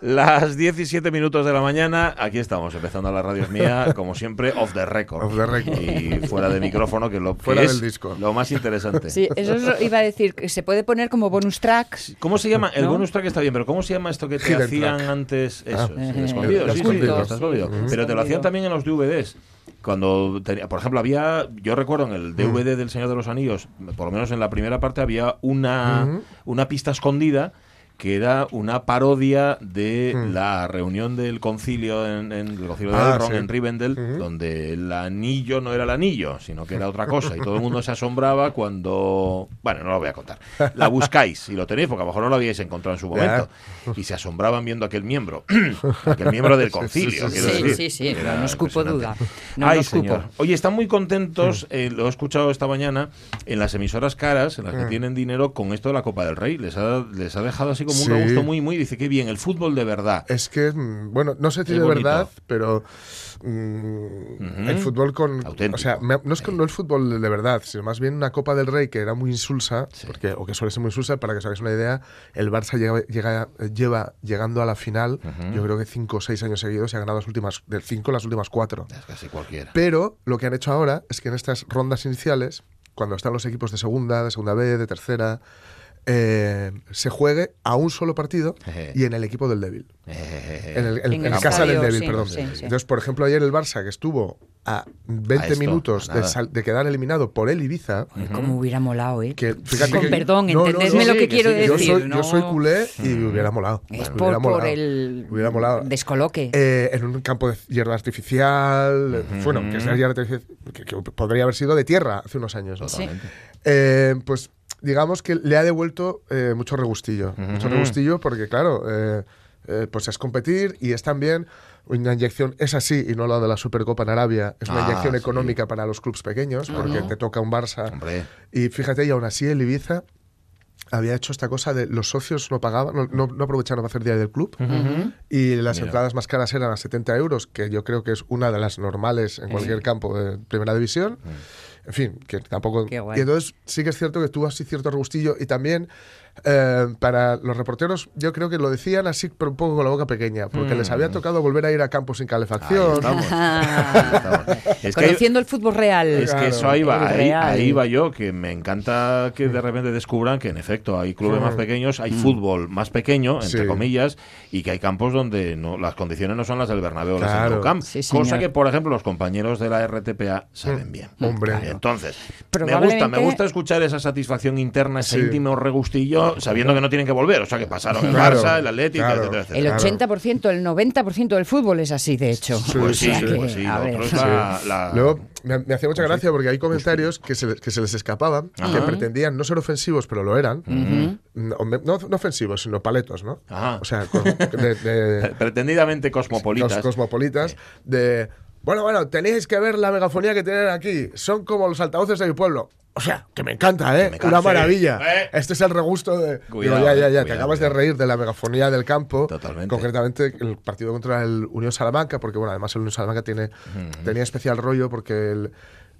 Las 17 minutos de la mañana, aquí estamos, empezando la radio mía, como siempre, off the record. Off the record. Y fuera de micrófono, que lo que es disco. lo más interesante. Sí, eso es- iba a decir que se puede poner como bonus track. ¿Cómo se llama? El ¿No? bonus track está bien, pero ¿cómo se llama esto que te Hidden track. antes? Eso, Ah. es, el escondido, sí, sí, está escondido. sí, Pero te lo hacían también en los DVDs. Cuando tenía, por ejemplo, había, yo recuerdo en el DVD del Señor de los Anillos, por lo menos en la primera parte había una, una pista escondida que era una parodia de la reunión del concilio en, en el concilio de Ah, Elrond sí. en Rivendell, donde el anillo no era el anillo, sino que era otra cosa. Y todo el mundo se asombraba cuando. Bueno, no lo voy a contar. La buscáis si lo tenéis, porque a lo mejor no lo habíais encontrado en su momento. Y se asombraban viendo aquel miembro, aquel miembro del concilio. sí, Sí, decir. sí, sí, no nos cupo duda. No Ay, nos cupo. señor. Oye, están muy contentos, eh, lo he escuchado esta mañana, en las emisoras caras, en las que tienen dinero, con esto de la Copa del Rey. Les ha, les ha dejado así como un Sí. regusto muy, muy. Dice que bien, el fútbol de verdad. Es que, mm, bueno, no sé si Qué de verdad, pero mm, Ujú. el fútbol con. Auténtico. O sea, me- no es que no el fútbol de verdad, sino más bien una Copa del Rey que era muy insulsa, Sí. porque, o que suele ser muy insulsa, para que os hagáis una idea, el Barça llega, llega- lleva llegando a la final, Ujú. yo creo que cinco o seis años seguidos y ha ganado las últimas, del cinco las últimas cuatro. Es casi cualquiera. Pero lo que han hecho ahora es que en estas rondas iniciales, cuando están los equipos de segunda, de segunda B, de tercera, eh, se juegue a un solo partido y en el equipo del débil. Eh, En, el, en- En en el casa del débil, sí, perdón. sí, sí. Entonces, por ejemplo, ayer el Barça, que estuvo a 20 A esto, minutos a de, nada. sal- de quedar eliminado por el Ibiza, Ay, Cómo hubiera molado, ¿eh? que fíjate Con que- perdón, No, entendedme no, lo sí, que que quiero sí, que yo decir. soy, ¿no? yo soy culé y me hubiera molado. Es por, hubiera por molado. el Me hubiera molado. descoloque. Eh, en un campo de hierba artificial, eh, bueno, que, hierba artificial, que- que podría haber sido de tierra hace unos años. Eh, pues digamos que le ha devuelto eh, mucho regustillo. Mucho Ujú. regustillo porque, claro, eh, eh, pues es competir y es también una inyección, es así y no lo de la Supercopa en Arabia, es una Ah, inyección sí. económica para los clubes pequeños porque te toca un Barça. Hombre, Y fíjate, y aún así el Ibiza había hecho esta cosa de los socios no pagaban, no, no- no aprovecharon para hacer día del club y las Mira. entradas más caras eran a 70 euros, que yo creo que es una de las normales en cualquier campo de primera división. En fin, que tampoco... Qué guay. Y entonces sí que es cierto que tuvo así cierto regustillo y también eh, para los reporteros yo creo que lo decían así pero un poco con la boca pequeña, porque les había tocado volver a ir a campos sin calefacción. estamos. Es que Conociendo el fútbol real. Es que Claro. eso ahí va, ahí, ahí va yo, que me encanta que de repente descubran que en efecto hay clubes más pequeños, hay fútbol más pequeño, entre Sí. comillas, y que hay campos donde no, las condiciones no son las del Bernabéu o las del Sí, cosa que por ejemplo los compañeros de la RTPA saben bien. Hombre. Claro. Entonces, me gusta, me gusta escuchar esa satisfacción interna, ese Sí. íntimo regustillo, sabiendo que no tienen que volver, o sea que pasaron el Claro, Barça, el Atlético, claro. etcétera, etcétera. El Claro. 80%, el 90% del fútbol es así, de hecho. Pues sí, que, pues sí, a lo ver. otro es la- la- Luego, me, me hacía mucha Pues sí. gracia porque hay comentarios que se, que se les escapaban, que pretendían no ser ofensivos, pero lo eran. No, me- no- no ofensivos, sino paletos, ¿no? Ajá. O sea, con- de, de- pretendidamente cosmopolitas. cos- cosmopolitas, de... Bueno, bueno, tenéis que ver la megafonía que tienen aquí. Son como los altavoces de mi pueblo. O sea, que me encanta, ¿eh? Me encanta, Una maravilla. Eh. Este es el regusto de... Cuidado, Digo, ya, ya, ya, te acabas cuidado. de reír de la megafonía del campo. Totalmente. Concretamente el partido contra el Unión Salamanca, porque bueno, además el Unión Salamanca tiene, tenía especial rollo porque el...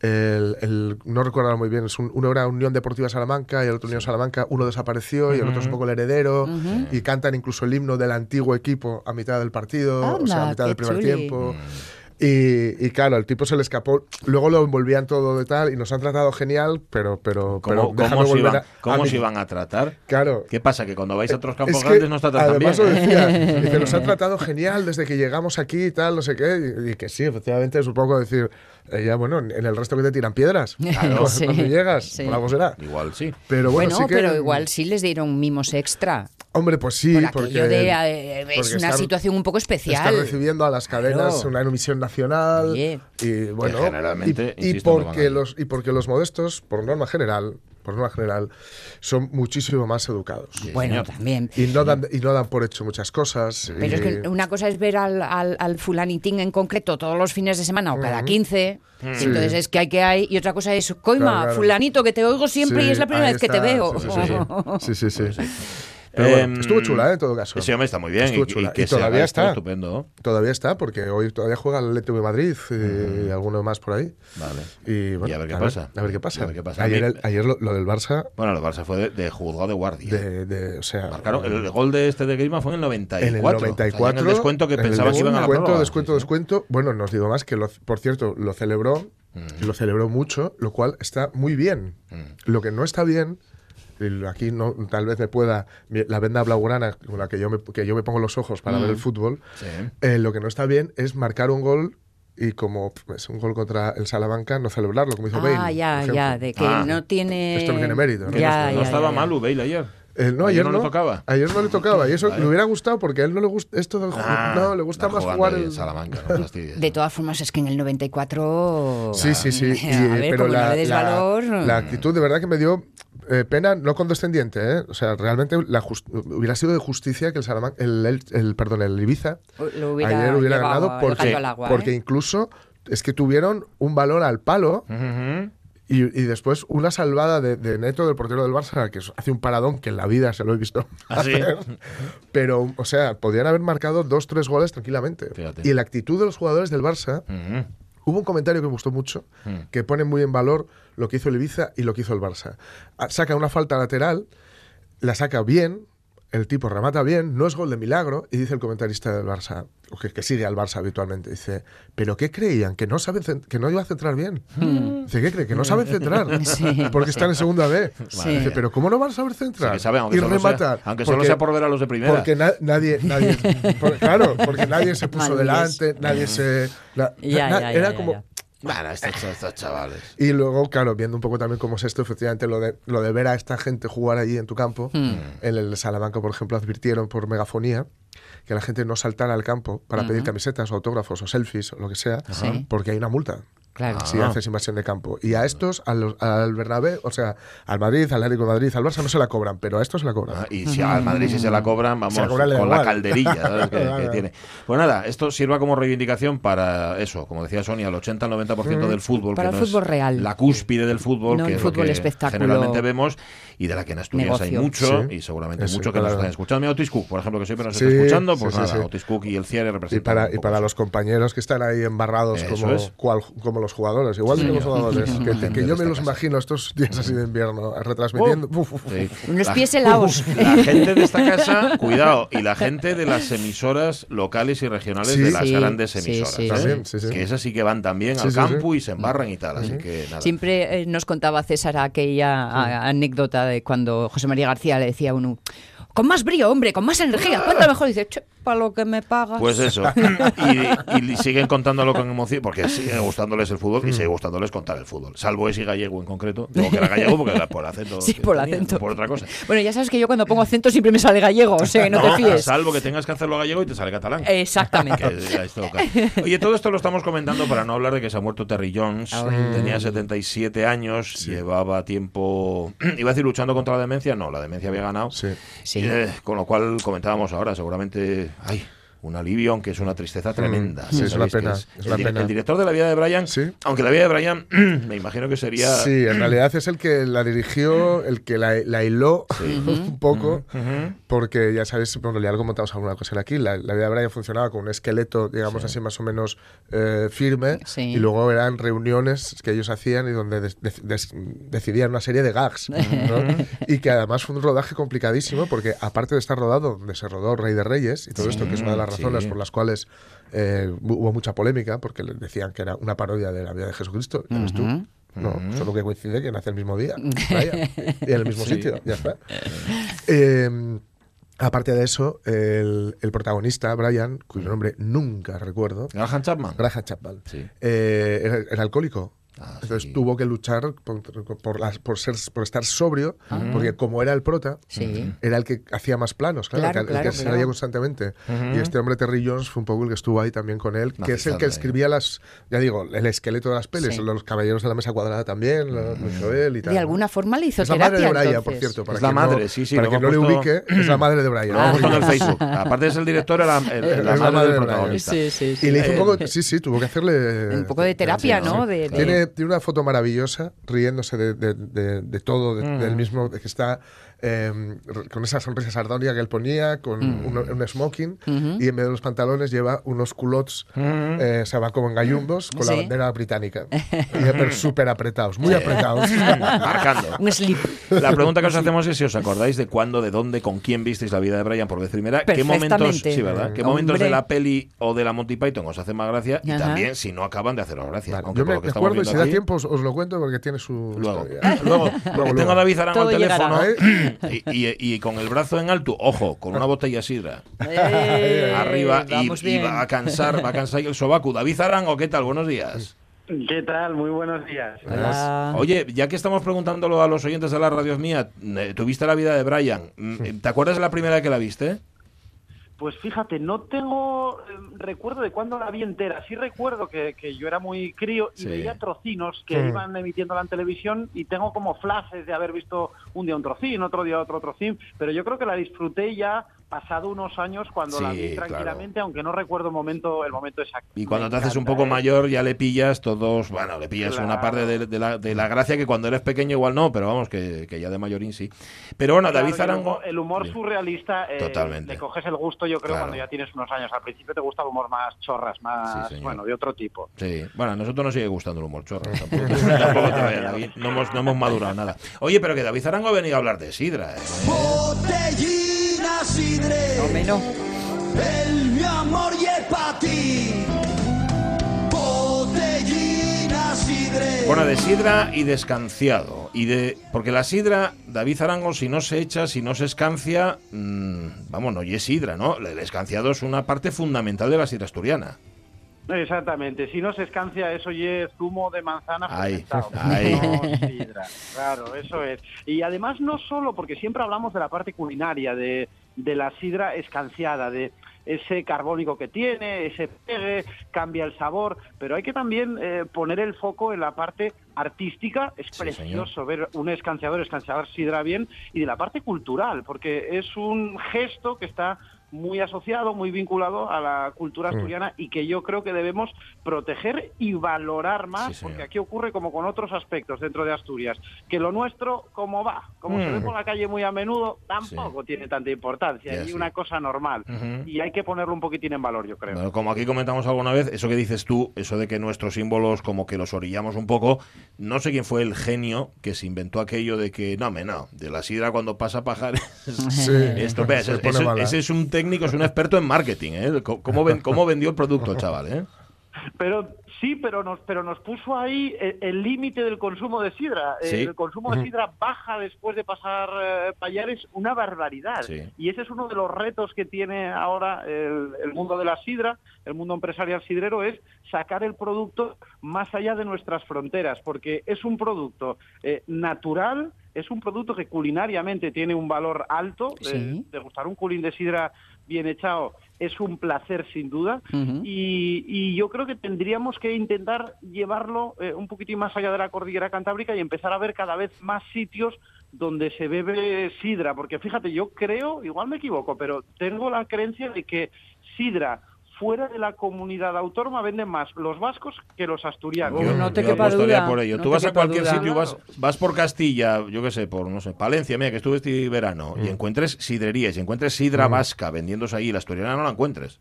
el- el- no recuerdo muy bien, es un- uno era Unión Deportiva Salamanca y el otro Unión Salamanca, uno desapareció y el otro es un poco el heredero y cantan incluso el himno del antiguo equipo a mitad del partido, o sea, a mitad del primer chuli. tiempo. Y, y claro, el tipo se le escapó. Luego lo envolvían todo de tal y nos han tratado genial, pero, pero, pero ¿Cómo, déjame cómo se iban, a- cómo a se iban a tratar? Claro. ¿Qué pasa? Que cuando vais a otros campos Es que grandes no está tan además bien. lo decía, dice, nos han tratado genial desde que llegamos aquí y tal, no sé qué, y, y que sí, efectivamente es un poco decir, ya bueno, en el resto que te tiran piedras, cuando, Sí, cuando llegas, sí. por algo será. Igual sí. Pero bueno, Bueno, sí que, pero igual sí les dieron mimos extra. Hombre, pues sí, por porque, de, eh, es porque una están- situación un poco están especial. recibiendo a las cadenas Claro. una emisión nacional Oye. y bueno generalmente, y, y insisto, no van porque a- los y porque los modestos por norma general por norma general son muchísimo más educados bueno, señor. también. y no dan y no dan por hecho muchas cosas Pero y- es que una cosa es ver al, al, al fulanitín en concreto todos los fines de semana o cada 15. Sí. Entonces es que hay que hay. Y otra cosa es, coima, Claro, claro. fulanito, que te oigo siempre Sí, y es la primera vez que te veo. sí, sí, sí, sí, sí, sí. Pero bueno, Em, estuvo chula, ¿eh? En todo caso. Ese hombre está muy bien. Estuvo y, chula. y que Y se haga todavía está. Estupendo. Todavía está, porque hoy todavía juega el Atlético de Madrid y alguno más por ahí. Vale. Y, bueno, Y a ver qué pasa. A ver qué pasa. Y a ver qué pasa. Ayer, el- ayer lo, lo del Barça, Bueno, el Barça fue de, de juzgado de guardia. de, de- o sea, Marcaron, el gol de este de Griezmann fue en el 94. en el O sea, ya 94. en el descuento que pensaba que iban a la descuento, descuento, Sí, sí. descuento. Bueno, no os digo más que, lo, por cierto, lo celebró, y lo celebró mucho, lo cual está muy bien. Lo que no está bien, y aquí no, tal vez me pueda, la venda blaugrana con la que yo me, que yo me pongo los ojos para ver el fútbol, Mm. Sí. eh, lo que no está bien es marcar un gol y como es un gol contra el Salamanca, no celebrarlo, como hizo Bale. Ah, por ya, ya, de que Ah. no tiene... Esto no tiene mérito, ¿no? Ya, no, estaba ya, ya. mal Bale ayer. Eh, no, Ayer ayer, no no le tocaba. Ayer no le tocaba. Y eso Vale. le hubiera gustado porque a él no le gusta esto del ju- Ah, No, le gusta más jugar el. en Salamanca, no fastidies. De todas formas, es que en el 94... Sí, sí, sí. Y, a ver, pero la, no le des la- valor... la actitud de verdad que me dio eh, pena, no condescendiente, ¿eh? O sea, realmente la just- hubiera sido de justicia que el Salamanca, el, el- el- perdón, el Ibiza Lo hubiera ayer hubiera ganado el porque, agua, porque ¿eh? incluso es que tuvieron un balón al palo. Y, y después una salvada de, de Neto, del portero del Barça, que hace un paradón que en la vida se lo he visto. ¿Ah, sí? hacer. Pero, o sea, podrían haber marcado dos, tres goles tranquilamente. Fíjate. Y la actitud de los jugadores del Barça, hubo un comentario que me gustó mucho, Mm. que pone muy en valor lo que hizo el Ibiza y lo que hizo el Barça. Ah, Saca una falta lateral, la saca bien, el tipo remata bien, no es gol de milagro, y dice el comentarista del Barça, o que, que sigue al Barça habitualmente, dice, ¿pero qué creían? ¿Que no, saben, que no iba a centrar bien? Dice, ¿qué cree? Que no saben centrar. Sí. porque están en segunda B. Sí. Dice, ¿pero cómo no van a saber centrar? Sí que saben, aunque y solo sea- rematar. aunque solo Porque- sea por ver a los de primera. Porque na- nadie, nadie por- claro, porque nadie se puso delante, nadie se... la- Ya, na- ya, era ya, como... Bueno, estos, estos chavales. Y luego, claro, viendo un poco también cómo es esto, efectivamente, lo de, lo de ver a esta gente jugar allí en tu campo, Hmm. en el Salamanca, por ejemplo, advirtieron por megafonía que la gente no saltara al campo para pedir camisetas o autógrafos o selfies o lo que sea, porque hay una multa. Claro. Si Ah. haces invasión de campo. Y a estos, a los- al Bernabé, o sea, al Madrid, al Atlético de Madrid, al Barça, no se la cobran, pero a estos se la cobran. Ah, y si al Madrid si se la cobran, vamos, la cobran, con la igual. calderilla ¿sabes? que, tiene. Pues nada, esto sirva como reivindicación para eso, como decía Sonia, el 80 al 90% del fútbol. Para que el no es fútbol real. La cúspide del fútbol, No que el es lo fútbol que espectáculo. generalmente vemos y de la que en Asturias hay mucho Sí. y seguramente mucho que nos claro. están escuchando. Mira, Otis Cook, por ejemplo, que siempre nos Sí, está escuchando, pues sí, sí, nada, sí. Otis Cook y el cierre Y representan para, un y para los compañeros que están ahí embarrados Eso como, cual- como los jugadores. Igual que los jugadores. que, que- que yo me los imagino estos días así de invierno retransmitiendo. Uf, uf, uf. Sí. Unos La- pies helados. La gente de esta casa, cuidado, y la gente de las emisoras locales y regionales Sí. de las Sí, grandes sí, emisoras. sí, También, sí, sí. Que esas sí que van también Sí, al sí, campo sí. y se embarran y tal. Así que nada. Siempre eh, nos contaba César aquella a- anécdota de cuando José María García le decía a uno, con más brío, hombre, con más energía, cuánto mejor. Dice, che, para lo que me pagas. Pues eso. Y, y siguen contándolo con emoción, porque sigue gustándoles el fútbol y sigue gustándoles contar el fútbol. Salvo ese gallego en concreto. Digo que era gallego porque era por acento. Sí, por tenía, acento. no por otra cosa. Bueno, ya sabes que yo cuando pongo acento siempre me sale gallego, o sea que no, te fíes. Salvo que tengas que hacerlo gallego y te sale catalán. Exactamente. Oye, todo esto lo estamos comentando para no hablar de que se ha muerto Terry Jones. Ay. Tenía 77 años, llevaba tiempo. Iba a decir luchando contra la demencia. No, la demencia había ganado. Sí. Sí. Eh, con lo cual comentábamos ahora, seguramente. Ay, un alivio, aunque es una tristeza tremenda. Sí, es una pena, es es el, una di- pena. el director de La vida de Brian, Sí. aunque La vida de Brian, me imagino que sería. Sí, en realidad es el que la dirigió, el que la, la hiló un poco, porque ya sabéis, bueno, ya lo comentamos alguna cosa aquí, la, la vida de Brian funcionaba con un esqueleto, digamos así, más o menos eh, firme, Sí. y luego eran reuniones que ellos hacían y donde decidían una serie de gags, ¿no? y que además fue un rodaje complicadísimo, porque aparte de estar rodado donde se rodó Rey de Reyes y todo esto, que es una de las sí. razones por las cuales eh, hubo mucha polémica, porque les decían que era una parodia de la vida de Jesucristo, ya ves tú. No, solo que coincide que nace el mismo día vaya, y en el mismo Sí. sitio, ya está. Eh, aparte de eso, el, el protagonista, Brian, cuyo nombre nunca recuerdo, Graham Chapman. Graham Chapman, Sí. eh, era, era alcohólico. Ah, Entonces sí. tuvo que luchar por, por, las- por ser, por estar sobrio, porque como era el prota, Sí. era el que hacía más planos, claro, Claro, el que, el que claro, salía claro. constantemente. Y este hombre, Terry Jones, fue un poco el que estuvo ahí también con él, que es el que escribía las, ya digo, el esqueleto de las pelis, Sí. los caballeros de la mesa cuadrada también, lo, hizo él y tal. De ¿no? alguna forma le hizo Es la terapia. madre de Brian, entonces. por cierto. Para Es la madre, no, sí, sí, Para quien no le ubique, es la madre de Brian. Lo hemos puesto en el Ah. Facebook. Aparte de ser el director, era la, el- el- la Es la madre madre del de protagonista. Sí, sí, sí. Y le hizo un Eh, poco, sí, sí, tuvo que hacerle... Un poco de terapia, ¿no? de- Tiene, tiene una foto maravillosa, riéndose de, de- de- de todo, de- del mismo, de que está r- con esa sonrisa sardónica que él ponía, con Mm. un, un smoking, y en vez de los pantalones lleva unos culottes, eh, se va como en gallumbos, con la Sí. bandera británica. y pero súper apretados, muy apretados. Marcando. Un slip. La pregunta que os hacemos es si os acordáis de cuándo, de dónde, con quién visteis la vida de Brian por vez primera, qué momentos, sí, ¿verdad? ¿Qué momentos Hombre. de la peli o de la Monty Python os hacen más gracia y Ajá. también si no acaban de haceros gracia. Vale, aunque yo por me, lo que me estamos acuerdo y si da aquí, tiempo os, os lo cuento porque tiene su Luego, historia. luego, porque tengo a David Arango al teléfono llegará. y, y- y con el brazo en alto, ojo, con una botella sidra Eh, arriba y, va a cansar, va a cansar el sobaco. David Arango, ¿qué tal? Buenos días. ¿Qué tal? Muy buenos días. Hola. Oye, ya que estamos preguntándolo a los oyentes de la radio mía, eh, tuviste la vida de Brian. Mm, ¿Te acuerdas de la primera vez que la viste? Pues fíjate, no tengo eh, recuerdo de cuándo la vi entera. Sí recuerdo que, que yo era muy crío y Sí. veía trocinos que iban emitiéndola en televisión y tengo como flashes de haber visto un día un trocín, otro día otro trocín, pero yo creo que la disfruté ya pasado unos años cuando la Sí, vi claro. tranquilamente, aunque no recuerdo el momento, el momento exacto. Y cuando Me te haces un encanta, poco ¿eh? mayor ya le pillas todos, bueno, le pillas una Claro. parte de, de la, de la gracia que cuando eres pequeño igual no, pero vamos, que, que ya de mayorín sí. Pero bueno, Claro, David Zarango... humor- El humor surrealista, eh, Totalmente. le coges el gusto, yo creo, Claro. cuando ya tienes unos años. Al principio te gusta el humor más chorras, más, Sí, señor. bueno, de otro tipo. Sí, bueno, a nosotros nos sigue gustando el humor chorro. Tampoco, tampoco te vayas, David. No hemos, no hemos madurado nada. Oye, pero que David Zarango ha venido a hablar de Sidra. ¿eh? Sidre, No, el mi amor y pa' ti. Botellina sidre. Bueno, de sidra y de escanciado. Y de, porque la sidra, David Zarango, si no se echa, si no se escancia, mm, vamos, no y es sidra, ¿no? El escanciado es una parte fundamental de la sidra asturiana. Exactamente, si no se escancia eso y es zumo de manzana Ahí, fermentado, ahí. no sidra. Claro, eso es. Y además no solo, porque siempre hablamos de la parte culinaria, de, de la sidra escanciada, de ese carbónico que tiene, ese pegue, cambia el sabor, pero hay que también eh, poner el foco en la parte artística, es Sí, precioso ver un escanciador escanciador sidra bien, y de la parte cultural, porque es un gesto que está muy asociado, muy vinculado a la cultura Mm. asturiana y que yo creo que debemos proteger y valorar más, Sí, porque aquí ocurre como con otros aspectos dentro de Asturias, que lo nuestro, como va, como se ve Mm. por la calle muy a menudo, tampoco tiene tanta importancia, sí. una cosa normal. Ujú. Y hay que ponerlo un poquitín en valor, yo creo. Bueno, como aquí comentamos alguna vez, eso que dices tú, eso de que nuestros símbolos como que los orillamos un poco, no sé quién fue el genio que se inventó aquello de que, no, me no, de la sidra cuando pasa pajar. Sí, Esto, vea, se ese, es un técnico, es un experto en marketing, ¿eh? ¿Cómo, ven- cómo vendió el producto el chaval, eh? Pero sí, pero nos, pero nos puso ahí el- el límite del consumo de sidra. Sí. El consumo de sidra baja después de pasar eh, payares una barbaridad. Sí. Y ese es uno de los retos que tiene ahora el, el mundo de la sidra, el mundo empresarial sidrero, es sacar el producto más allá de nuestras fronteras, porque es un producto eh, natural, es un producto que culinariamente tiene un valor alto. Sí. Eh, degustar un culín de sidra bien echado es un placer sin duda. Y, y yo creo que tendríamos que intentar llevarlo eh, un poquitín más allá de la cordillera cantábrica y empezar a ver cada vez más sitios donde se bebe sidra, porque fíjate, yo creo, igual me equivoco, pero tengo la creencia de que sidra fuera de la comunidad autónoma venden más los vascos que los asturianos. Uy, no te yo quepa duda, por ello. no Tú vas a cualquier duda. sitio, vas, vas por Castilla, yo qué sé, por, no sé, Palencia, mira, que estuve este verano, Mm. y encuentres sidrerías, y encuentres sidra vasca vendiéndose ahí, la asturiana no la encuentres.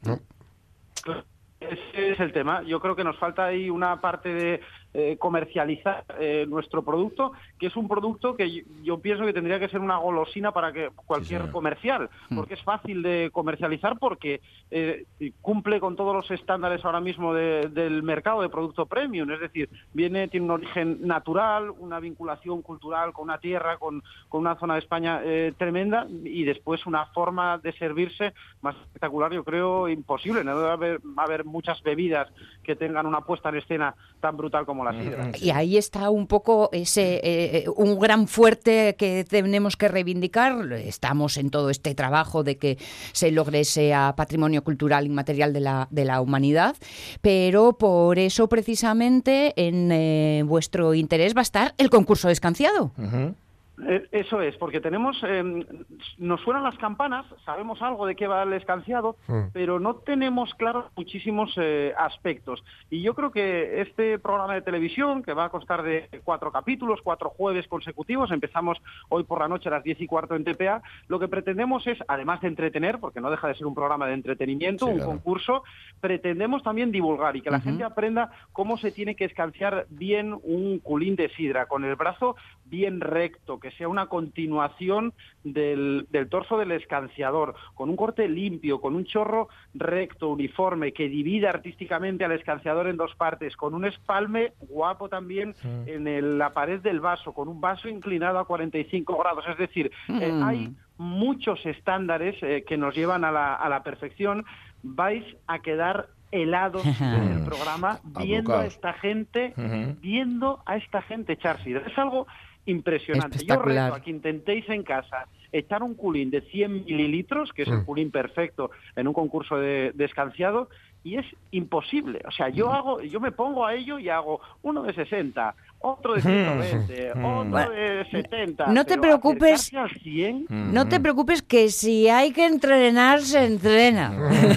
Ese es el tema. Yo creo que nos falta ahí una parte de eh, comercializar eh, nuestro producto, que es un producto que yo, yo pienso que tendría que ser una golosina para que cualquier comercial, porque es fácil de comercializar, porque eh, cumple con todos los estándares ahora mismo de- del mercado de producto premium, es decir, viene tiene un origen natural, una vinculación cultural con una tierra, con, con una zona de España eh, tremenda y después una forma de servirse más espectacular, yo creo, imposible. No debe haber, haber muchas bebidas que tengan una puesta en escena tan brutal como la sidra. Y ahí está un poco ese eh, un gran fuerte que tenemos que reivindicar. Estamos en todo este trabajo de que se logre ese patrimonio cultural inmaterial de la, de la humanidad, pero por eso precisamente en eh, vuestro interés va a estar el concurso de escanciado. Ujú. Eh, Eso es, porque tenemos, eh, nos suenan las campanas, sabemos algo de qué va el escanciado, Mm. pero no tenemos claros muchísimos eh, aspectos. Y yo creo que este programa de televisión, que va a constar de cuatro capítulos, cuatro jueves consecutivos, empezamos hoy por la noche a las diez y cuarto en TPA, lo que pretendemos es, además de entretener, porque no deja de ser un programa de entretenimiento, Sí, un claro. concurso, pretendemos también divulgar y que la gente aprenda cómo se tiene que escanciar bien un culín de sidra, con el brazo bien recto, que sea una continuación del, del torso del escanciador, con un corte limpio, con un chorro recto, uniforme, que divida artísticamente al escanciador en dos partes, con un espalme guapo también en el- la pared del vaso, con un vaso inclinado a 45 grados. Es decir, eh, Mm. hay muchos estándares eh, que nos llevan a la, a la perfección. Vais a quedar helados en el programa viendo a esta gente, viendo a esta gente echar sidra. Es algo impresionante. Yo reto a que intentéis en casa echar un culín de 100 mililitros, que es el Mm. culín perfecto en un concurso de, de escanciado, y es imposible. O sea, yo hago, yo me pongo a ello y hago uno de 60, otro de 120, otro Bueno, de 70. no te preocupes. acercarse al 100, No te preocupes que si hay que entrenar, se entrena.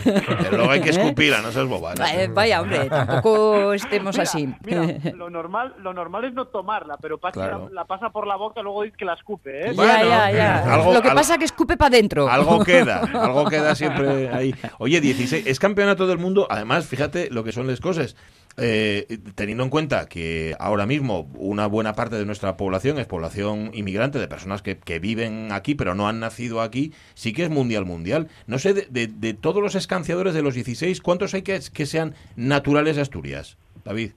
Pero luego hay que escupirla, no seas boba. ¿no? Vaya, hombre, tampoco estemos Mira, así. mira, lo normal, lo normal es no tomarla, pero Claro. la, la pasa por la boca, luego dice que la escupe, ¿eh? Ya, Bueno, ya, ya. algo- Lo que pasa es que escupe para adentro. Algo queda, algo queda siempre ahí. Oye, 16, es campeonato del mundo, además, fíjate lo que son las cosas. Eh, teniendo en cuenta que ahora mismo una buena parte de nuestra población es población inmigrante, de personas que, que viven aquí pero no han nacido aquí, sí que es mundial mundial. No sé, de, de- de todos los escanciadores de los 16, ¿cuántos hay que, que sean naturales de Asturias? David.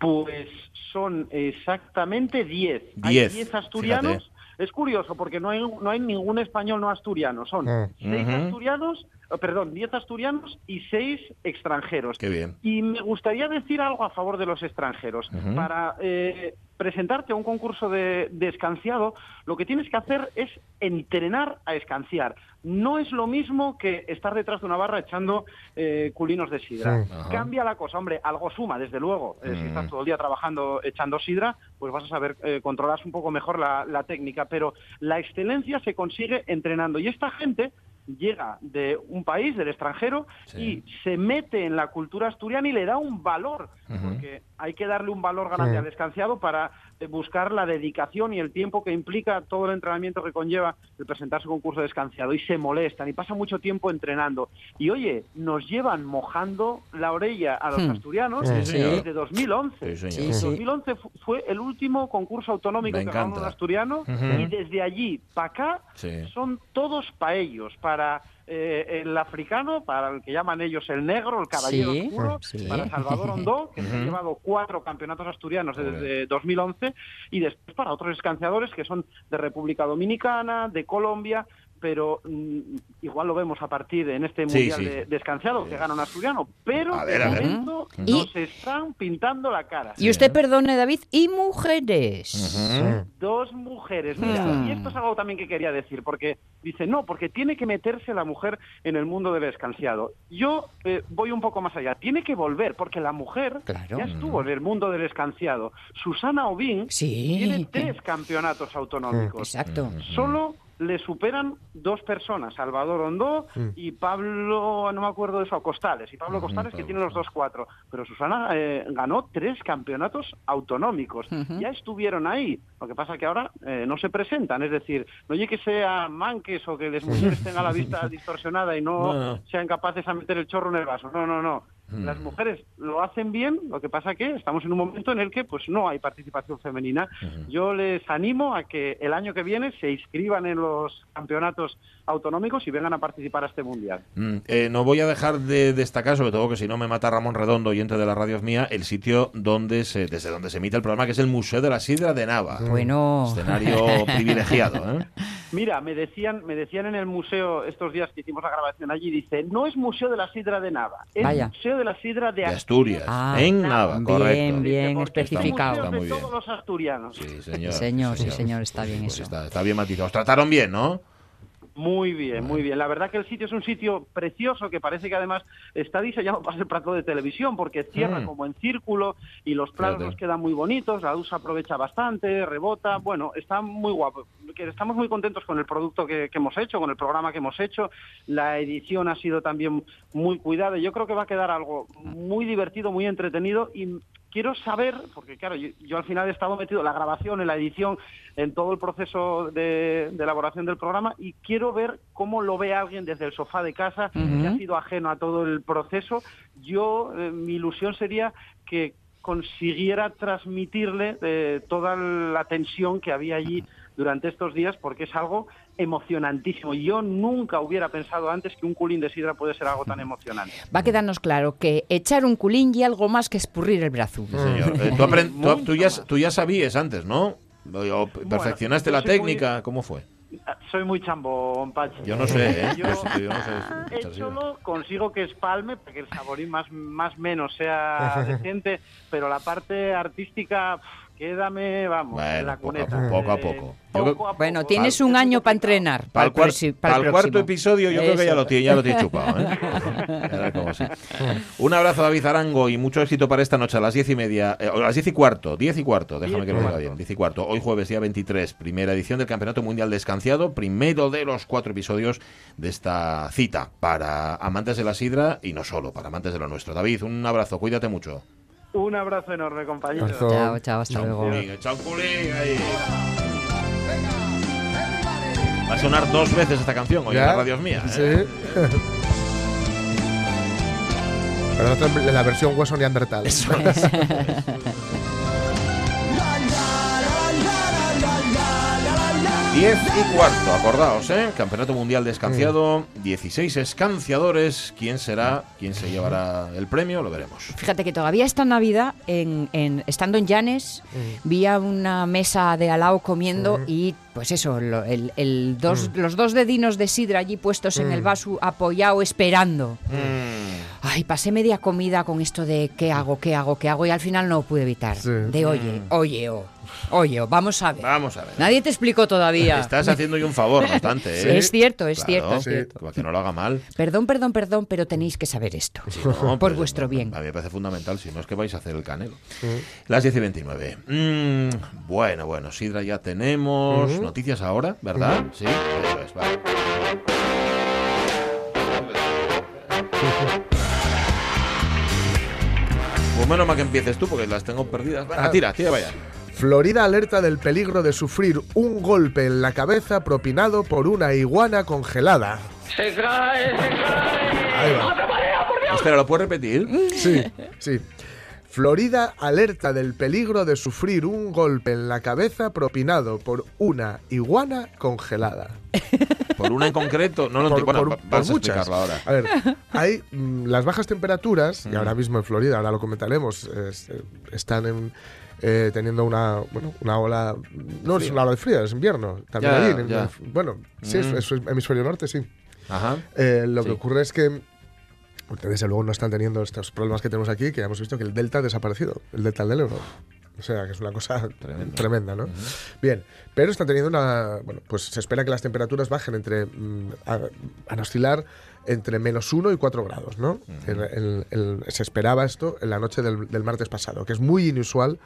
Pues son exactamente 10. Hay Diez, 10 asturianos. fíjate. Es curioso porque no hay, no hay ningún español no asturiano. Son Mm. 6 Ujú. asturianos, perdón, 10 asturianos y 6 extranjeros. Qué bien. Y me gustaría decir algo a favor de los extranjeros. Para eh, presentarte a un concurso de, de escanciado, lo que tienes que hacer es entrenar a escanciar. No es lo mismo que estar detrás de una barra echando eh, culinos de sidra. Sí. Cambia la cosa, hombre, algo suma, desde luego. Eh, Si Mm. estás todo el día trabajando echando sidra, pues vas a saber eh, controlar un poco mejor la, la técnica. Pero la excelencia se consigue entrenando. Y esta gente llega de un país, del extranjero, Sí. y se mete en la cultura asturiana y le da un valor, Porque hay que darle un valor grande Sí. al escanciado para eh, buscar la dedicación y el tiempo que implica todo el entrenamiento que conlleva el presentarse a un de escanciado. Y se molestan y pasan mucho tiempo entrenando. Y oye, nos llevan mojando la orella a los Hmm. asturianos Sí, señor. desde 2011. Sí, señor. Sí, En sí. 2011 fu- fue el último concurso autonómico Me que ganó un asturiano y desde allí para acá Sí. son todos para ellos, para eh, el africano, para el que llaman ellos el negro, el caballero Sí, oscuro, sí. para Salvador Hondó, que se ha llevado cuatro campeonatos asturianos desde 2011, y después para otros escanciadores que son de República Dominicana, de Colombia, pero mm, igual lo vemos a partir de en este Sí, mundial sí. de, de escanciado que gana un asturiano, pero A ver, de a ver. momento Y- nos están pintando la cara. Y usted perdone, David, y mujeres. Ujú. Dos mujeres, mira, y esto es algo también que quería decir, porque dice, no, porque tiene que meterse la mujer en el mundo del escanciado. Yo eh, voy un poco más allá, tiene que volver, porque la mujer Claro. ya estuvo en el mundo del escanciado. Susana Ovín Sí. tiene tres campeonatos autonómicos. Exacto. Solo le superan dos personas, Salvador Hondó y Pablo, no me acuerdo de eso, Costales. Y Pablo Costales, que tiene los dos cuatro. Pero Susana eh, ganó tres campeonatos autonómicos. Ya estuvieron ahí. Lo que pasa que ahora eh, no se presentan. Es decir, no oye que sean manques o que las mujeres tengan la vista distorsionada y no, No, no. sean capaces a meter el chorro en el vaso. No, no, no. Las mujeres lo hacen bien, lo que pasa que estamos en un momento en el que pues no hay participación femenina. Yo les animo a que el año que viene se inscriban en los campeonatos autonómicos y vengan a participar a este mundial. Mm, eh, no voy a dejar de destacar, sobre todo que si no me mata Ramón Redondo, oyente de la radio mía, el sitio donde se, desde donde se emite el programa, que es el Museo de la Sidra de Nava. Bueno. Escenario privilegiado. ¿eh? Mira, me decían, me decían en el museo estos días que hicimos la grabación allí, dice, no es Museo de la Sidra de Nava, es Vaya. Museo de la Sidra de De Asturias. Ah, en Nava, bien, correcto. bien son especificado. Está muy de bien. todos los asturianos. Sí, señor. Sí, señor, sí, señor, está bien Pues eso. Está, está bien matizado. Os trataron bien, ¿no? Muy bien, muy bien. La verdad que el sitio es un sitio precioso que parece que además está diseñado para ser plato de televisión porque cierra Mm. como en círculo y los planos Fíjate. nos quedan muy bonitos, la luz aprovecha bastante, rebota, bueno, está muy guapo. Estamos muy contentos con el producto que, que hemos hecho, con el programa que hemos hecho. La edición ha sido también muy cuidada y yo creo que va a quedar algo muy divertido, muy entretenido y quiero saber, porque claro, yo, yo al final he estado metido en la grabación, en la edición, en todo el proceso de, de elaboración del programa y quiero ver cómo lo ve alguien desde el sofá de casa que ha sido ajeno a todo el proceso. Yo, eh, mi ilusión sería que consiguiera transmitirle eh, toda la tensión que había allí durante estos días porque es algo emocionantísimo. Yo nunca hubiera pensado antes que un culín de sidra puede ser algo tan emocionante. Va a quedarnos claro que echar un culín y algo más que escurrir el brazo. Sí, señor. Eh, tú, tú- tú ya, tú ya sabías antes, ¿no? O perfeccionaste yo la soy muy- técnica, ¿cómo fue? Soy muy chambón, Pachi. Yo no sé, ¿eh? Yo, Yo no sé. Écholo, consigo que espalme para que el saborín más más menos sea decente, pero la parte artística, pf, quédame, vamos, Bueno, en la poco a cuneta. poco, a Eh, poco. Yo poco creo- a Bueno, tienes un año para entrenar. Para el, cuar- proxi- para el el cuarto episodio yo creo que ya lo, tiene, ya lo tiene chupado. ¿eh? Un abrazo David Arango y mucho éxito para esta noche a las diez y media, eh, a las diez y cuarto, diez y cuarto, déjame que lo diga bien, diez y cuarto. Hoy jueves día 23, primera edición del Campeonato Mundial de Escanciado, primero de los cuatro episodios de esta cita para amantes de la sidra y no solo, para amantes de lo nuestro. David, un abrazo, cuídate mucho. Un abrazo enorme, compañeros. Chao, chao, hasta luego. Culín, echao un culín ahí. Va a sonar dos veces esta canción hoy en la radio es mía. ¿eh? Sí. Pero la, versión hueso neandertal. Diez y cuarto, acordaos, ¿eh? Campeonato Mundial de Escanciado, 16 escanciadores. ¿Quién será? ¿Quién se llevará el premio? Lo veremos. Fíjate que todavía esta Navidad, en, en- estando en Llanes, vi a una mesa de alao comiendo y, pues eso, lo- el, el dos, los dos dedinos de sidra allí puestos en el vaso, apoyado, esperando. Ay, pasé media comida con esto de qué hago, qué hago, qué hago y al final no pude evitar. Sí. De oye, oye, oh, oye, oh, vamos a ver. Vamos a ver. Nadie te explicó todavía. Estás haciendo yo un favor, no obstante, ¿eh? Es cierto, es Claro, cierto, es sí. cierto. Para que no lo haga mal. Perdón, perdón, perdón, pero tenéis que saber esto. No, Por pues, vuestro bien. A mí me parece fundamental, si no es que vais a hacer el canelo. Las 10 y 29. Mm, bueno, bueno, Sidra ya tenemos. Noticias ahora, ¿verdad? Sí, eso es, vale. Pues menos mal que empieces tú, porque las tengo perdidas. Venga, Ah. tira, tira, vaya. Florida alerta del peligro de sufrir un golpe en la cabeza propinado por una iguana congelada. Se cae, se cae. Ahí va. Espera, ¿lo puedes repetir? Sí, sí. Florida alerta del peligro de sufrir un golpe en la cabeza propinado por una iguana congelada. Por una en concreto. No lo. Bueno, por- vas por a muchas. ahora. A ver, hay mm, las bajas temperaturas, y ahora mismo en Florida, ahora lo comentaremos, es- eh, están en, eh, teniendo una, bueno, una ola, no es una ola de frío, es invierno. También Ya, allí, en- ya. en- bueno, sí, es, Mm. es hemisferio norte, sí. Ajá. Eh, lo que ocurre es que desde luego no están teniendo estos problemas que tenemos aquí, que ya hemos visto que el delta ha desaparecido, el delta del Ebro. O sea, que es una cosa Tremendo. tremenda, ¿no? Bien, pero están teniendo una... Bueno, pues se espera que las temperaturas bajen entre... mm, a- a oscilar entre menos 1 y 4 grados, ¿no? El- el- el- se esperaba esto en la noche del, del martes pasado, que es muy inusual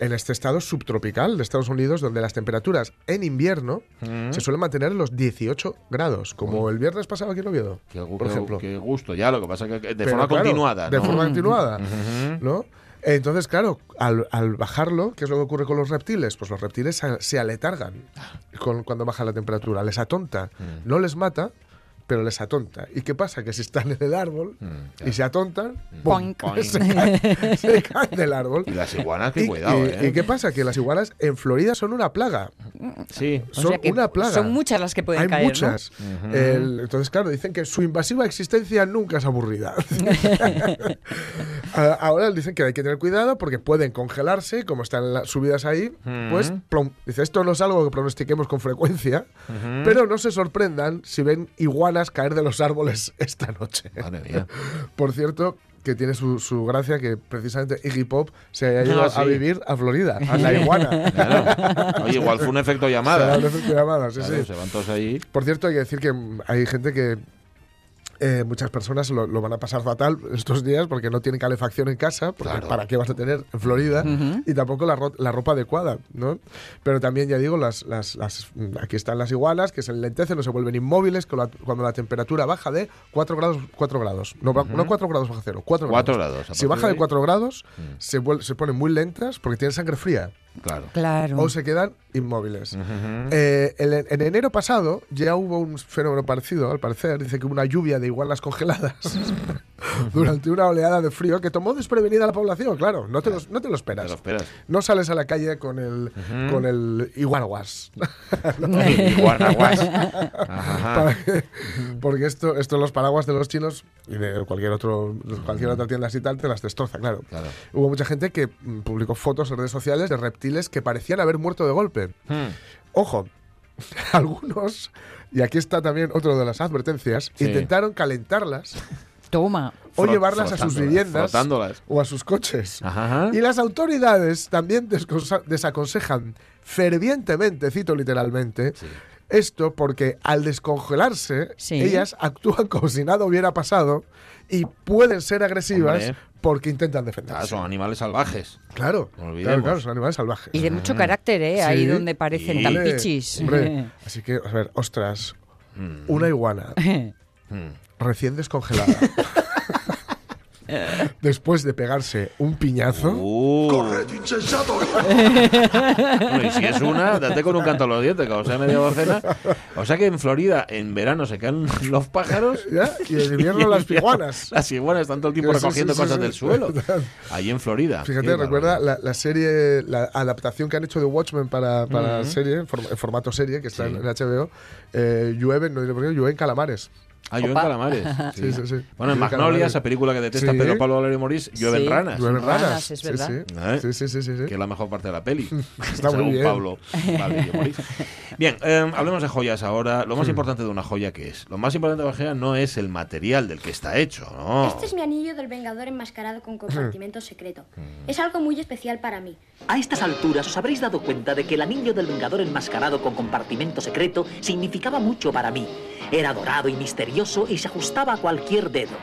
en este estado subtropical de Estados Unidos, donde las temperaturas en invierno se suelen mantener en los 18 grados, como el viernes pasado aquí en Oviedo, Qué, por qué- ejemplo. qué gusto, ya, lo que pasa que que de Pero, forma claro, continuada. De ¿no? forma continuada. ¿no? Entonces, claro, al, al bajarlo, ¿qué es lo que ocurre con los reptiles? Pues los reptiles se, se aletargan con- cuando baja la temperatura, les atonta. Mm. No les mata, pero les atonta. ¿Y qué pasa? Que si están en el árbol Mm, y se atontan, ¡pum! Poink. Poink. se, caen, se caen del árbol. Y las iguanas, qué Y- cuidado, y- ¿eh? ¿Y qué pasa? Que las iguanas en Florida son una plaga. Sí. O Son sea que una plaga. Son muchas las que pueden Hay caer, ¿no? muchas. El- entonces, claro, dicen que su invasiva existencia nunca es aburrida. Ahora dicen que hay que tener cuidado porque pueden congelarse, como están las subidas ahí. Pues, plom. dice, esto no es algo que pronostiquemos con frecuencia, pero no se sorprendan si ven iguanas caer de los árboles esta noche. Madre mía. Por cierto, que tiene su, su gracia que precisamente Iggy Pop se haya ido Ah, sí. a vivir a Florida, a la iguana. Claro. Oye, igual fue un efecto llamada. Será un efecto llamada, sí, Claro, sí. Se van todos ahí. Por cierto, hay que decir que hay gente que. Eh, muchas personas lo, lo van a pasar fatal estos días porque no tienen calefacción en casa, porque Claro. ¿para qué vas a tener en Florida? Y tampoco la, ro- la ropa adecuada, ¿no? Pero también, ya digo, las, las, las- aquí están las iguanas que se enlentecen o se vuelven inmóviles la- cuando la temperatura baja de 4 grados, 4 grados. No, no 4 grados bajo cero, 4 Cuatro grados. grados, a Si baja de de ahí. 4 grados, Mm. se, se ponen muy lentas porque tienen sangre fría Claro. Claro. o se quedan inmóviles. Eh, en, en enero pasado ya hubo un fenómeno parecido, al parecer. Dice que hubo una lluvia de iguanas congeladas durante una oleada de frío que tomó desprevenida a la población. Claro, no te, los- no te lo Te esperas. lo esperas. No sales a la calle con el, con el iguanas. Guanaguas. Ajá. Para que- porque esto, esto los paraguas de los chinos y de cualquier otro cualquier otra tienda así tal te las destroza, claro. Claro. Hubo mucha gente que publicó fotos en redes sociales de reptiles que parecían haber muerto de golpe. Hmm. Ojo, algunos, y aquí está también otro de las advertencias, Sí. intentaron calentarlas Toma. o Frot- llevarlas a sus viviendas o a sus coches. Ajá. Y las autoridades también desaconsejan fervientemente, cito literalmente, esto porque al descongelarse, Sí. ellas actúan como si nada hubiera pasado y pueden ser agresivas Hombre. porque intentan Claro, defenderse. son animales salvajes. Claro, claro, claro, son animales salvajes. Y de mucho carácter, ¿eh? Ahí Sí. donde parecen Sí. tan pichis. hombre. Así que, a ver, ostras, una iguana Hmm. recién descongelada. Después de pegarse un piñazo. Uh. Bueno, y si es una, date con un canto a los dientes, que o sea media docena. O sea que en Florida, en verano, se caen los pájaros. ¿ya? Y en invierno las piguanas. Las iguanas están todo el tiempo Sí, sí, recogiendo sí, cosas sí. del suelo. Ahí en Florida. Fíjate, recuerda la, la serie, la adaptación que han hecho de Watchmen para, para serie, en, form- en formato serie, que está Sí. en HBO. Eh, llueve, no diré por qué, llueve en calamares. Ah, llueven calamares. Sí, sí, sí. Bueno, en Magnolia, esa película que detesta Sí. Pedro Pablo Valerio Morís, llueven Sí. ranas. Llueven Ranas, es verdad. sí. ¿Eh? Sí, sí, sí, sí, sí. que es la mejor parte de la peli. Está muy según bien. Pablo Valerio Morís. Bien, eh, hablemos de joyas ahora. Lo más importante de una joya, ¿qué es? Lo más importante de una joya no es el material del que está hecho, ¿no? Este es mi anillo del Vengador enmascarado con compartimento secreto. Es algo muy especial para mí. A estas alturas os habréis dado cuenta de que el anillo del Vengador enmascarado con compartimento secreto significaba mucho para mí. Era dorado y misterioso y se ajustaba a cualquier dedo.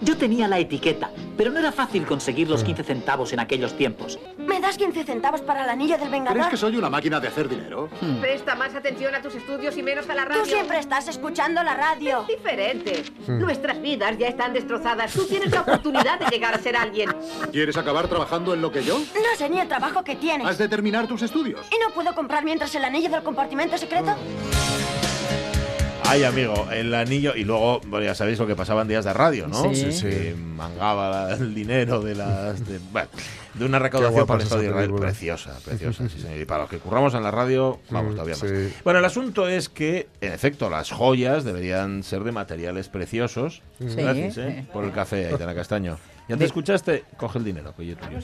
Yo tenía la etiqueta, pero no era fácil conseguir los 15 centavos en aquellos tiempos. ¿Me das 15 centavos para el anillo del Vengador? ¿Crees que soy una máquina de hacer dinero? Presta más atención a tus estudios y menos a la radio. Tú siempre estás escuchando la radio. Diferente. Nuestras vidas ya están destrozadas. Tú tienes la oportunidad de llegar a ser alguien. ¿Quieres acabar trabajando en lo que yo? No sé ni el trabajo que tienes. ¿Has de terminar tus estudios? ¿Y no puedo comprar mientras el anillo del compartimento secreto? Ay, amigo, el anillo. Y luego, bueno, ya sabéis lo que pasaba en días de radio, ¿no? Sí. Sí. Que mangaba el dinero de las. De, bueno, de una recaudación para el. Preciosa, preciosa, sí, señor. Y para los que curramos en la radio, vamos, Mm, todavía más. sí. Bueno, el asunto es que, en efecto, las joyas deberían ser de materiales preciosos. Sí. Gracias, ¿eh? Por el café, Aitana Castaño. ¿Ya te escuchaste? Coge el dinero, que yo tuyo.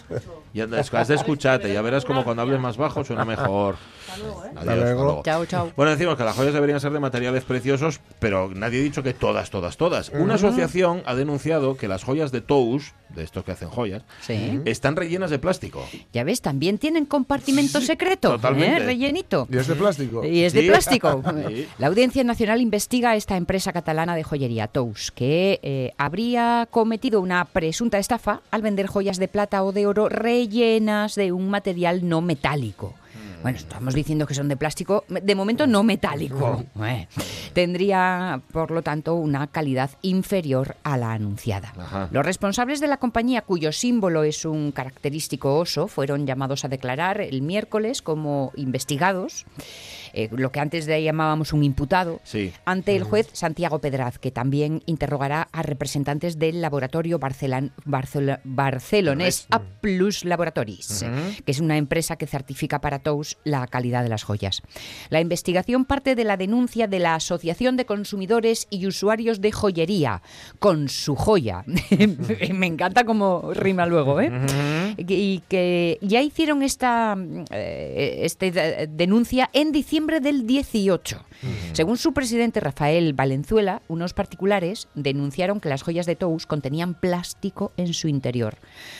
Ya te- has de escucharte, ya verás como cuando hables más bajo suena mejor. Adiós, Hasta luego. Chao, chao. bueno, decimos que las joyas deberían ser de materiales preciosos, pero nadie ha dicho que todas, todas, todas. Una asociación ha denunciado que las joyas de Tous, de estos que hacen joyas, Sí. están rellenas de plástico. Ya ves, también tienen compartimento secreto. totalmente. ¿eh? Rellenito. Y es de plástico. Y es de Sí. plástico. Sí. La Audiencia Nacional investiga a esta empresa catalana de joyería, Tous, que eh, habría cometido una presunta estafa al vender joyas de plata o de oro rellenas de un material no metálico. Bueno, estamos diciendo que son de plástico, de momento no metálico. Eh, Tendría, por lo tanto, una calidad inferior a la anunciada. Ajá. Los responsables de la compañía, cuyo símbolo es un característico oso, fueron llamados a declarar el miércoles como investigados, eh, lo que antes de llamábamos un imputado, Sí. ante el juez Santiago Pedraz, que también interrogará a representantes del laboratorio barcelan- barcelo- barcelonés A Plus Laboratories, que es una empresa que certifica para Tous la calidad de las joyas. La investigación parte de la denuncia de la Asociación de Consumidores y Usuarios de Joyería, con su joya. Me encanta cómo rima luego, ¿eh? Y que ya hicieron esta, eh, eh, denuncia en diciembre del 18. Según su presidente Rafael Valenzuela, unos particulares denunciaron que las joyas de Tous contenían plástico en su interior.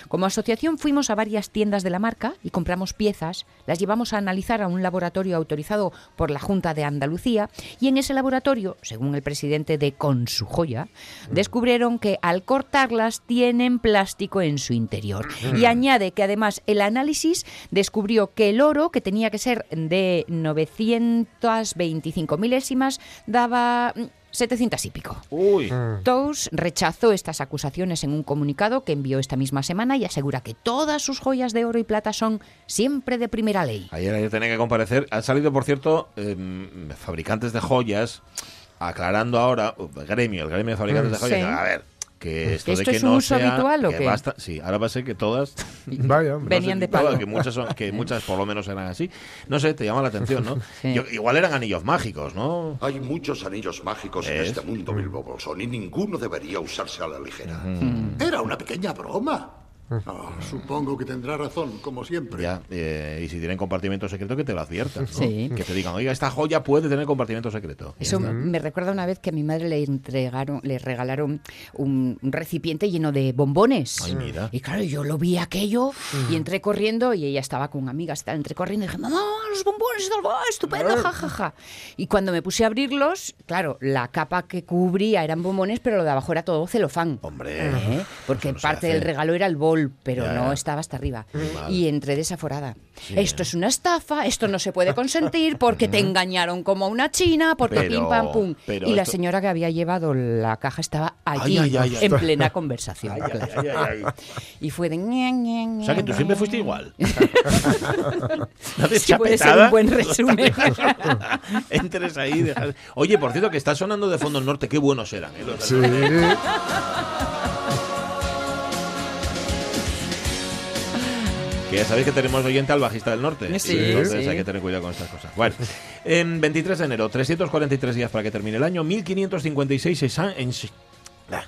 Como asociación fuimos a varias tiendas de la marca y compramos piezas, las llevamos a analizar a un laboratorio autorizado por la Junta de Andalucía y en ese laboratorio, según el presidente de Con su joya, descubrieron que al cortarlas tienen plástico en su interior. Y añade que además el análisis descubrió que el oro, que tenía que ser de 925 milésimas, daba mm, 700 y pico. Uy. Tous rechazó estas acusaciones en un comunicado que envió esta misma semana y asegura que todas sus joyas de oro y plata son siempre de primera ley. Ayer, ayer tenía que comparecer. Han salido, por cierto, eh, fabricantes de joyas aclarando ahora, gremio, el gremio de fabricantes de joyas. Sí. A ver, que esto, ¿Esto de que es un no uso sea, habitual o que qué? basta- sí, ahora va a ser que todas Vaya. Venían de palo. que muchas son, que muchas por lo menos eran así. No sé, te llama la atención, ¿no? Sí. Yo- igual eran anillos mágicos, ¿no? Hay muchos anillos mágicos en ¿Ves? este mundo, Bilbo Bolsón, y ninguno debería usarse a la ligera. Era una pequeña broma. Ah, supongo que tendrá razón, como siempre. Ya, eh, y si tienen compartimento secreto, que te lo adviertan. ¿no? Sí. Que te digan, oiga, esta joya puede tener compartimento secreto. Eso me recuerda una vez que a mi madre le entregaron, le regalaron un, un recipiente lleno de bombones. Ay, mira. Y claro, yo lo vi aquello y entré corriendo y ella estaba con amigas, entré corriendo y dije, mamá, los bombones, tal, ¡ah, estupendo, ja, ja, ja. Y cuando me puse a abrirlos, claro, la capa que cubría eran bombones, pero lo de abajo era todo celofán. Hombre, ¿Eh? Porque no parte del regalo era el bol, pero Ya, no ya. estaba hasta arriba. Mal. Y entré desaforada. esto es una estafa, esto no se puede consentir porque te engañaron como una china, porque Pero- pim pam pum. pero Y la esto- señora que había llevado la caja estaba allí, Ay, ay, ay, en plena conversación. Ay, ay, claro. ay, ay, ay. Y fue de... ñe, O sea que tú siempre fuiste igual. Una Sí, puede ser un buen resumen. Entres ahí, dejas- Oye, por cierto, que está sonando de fondo el norte, qué buenos eran. ¿eh? Los Sí. Que ya sabéis que tenemos oyente al bajista del norte. Sí, Entonces sí. hay que tener cuidado con estas cosas. Bueno, en 23 de enero, 343 días para que termine el año, 1556 en Shan- en, Shi- ah,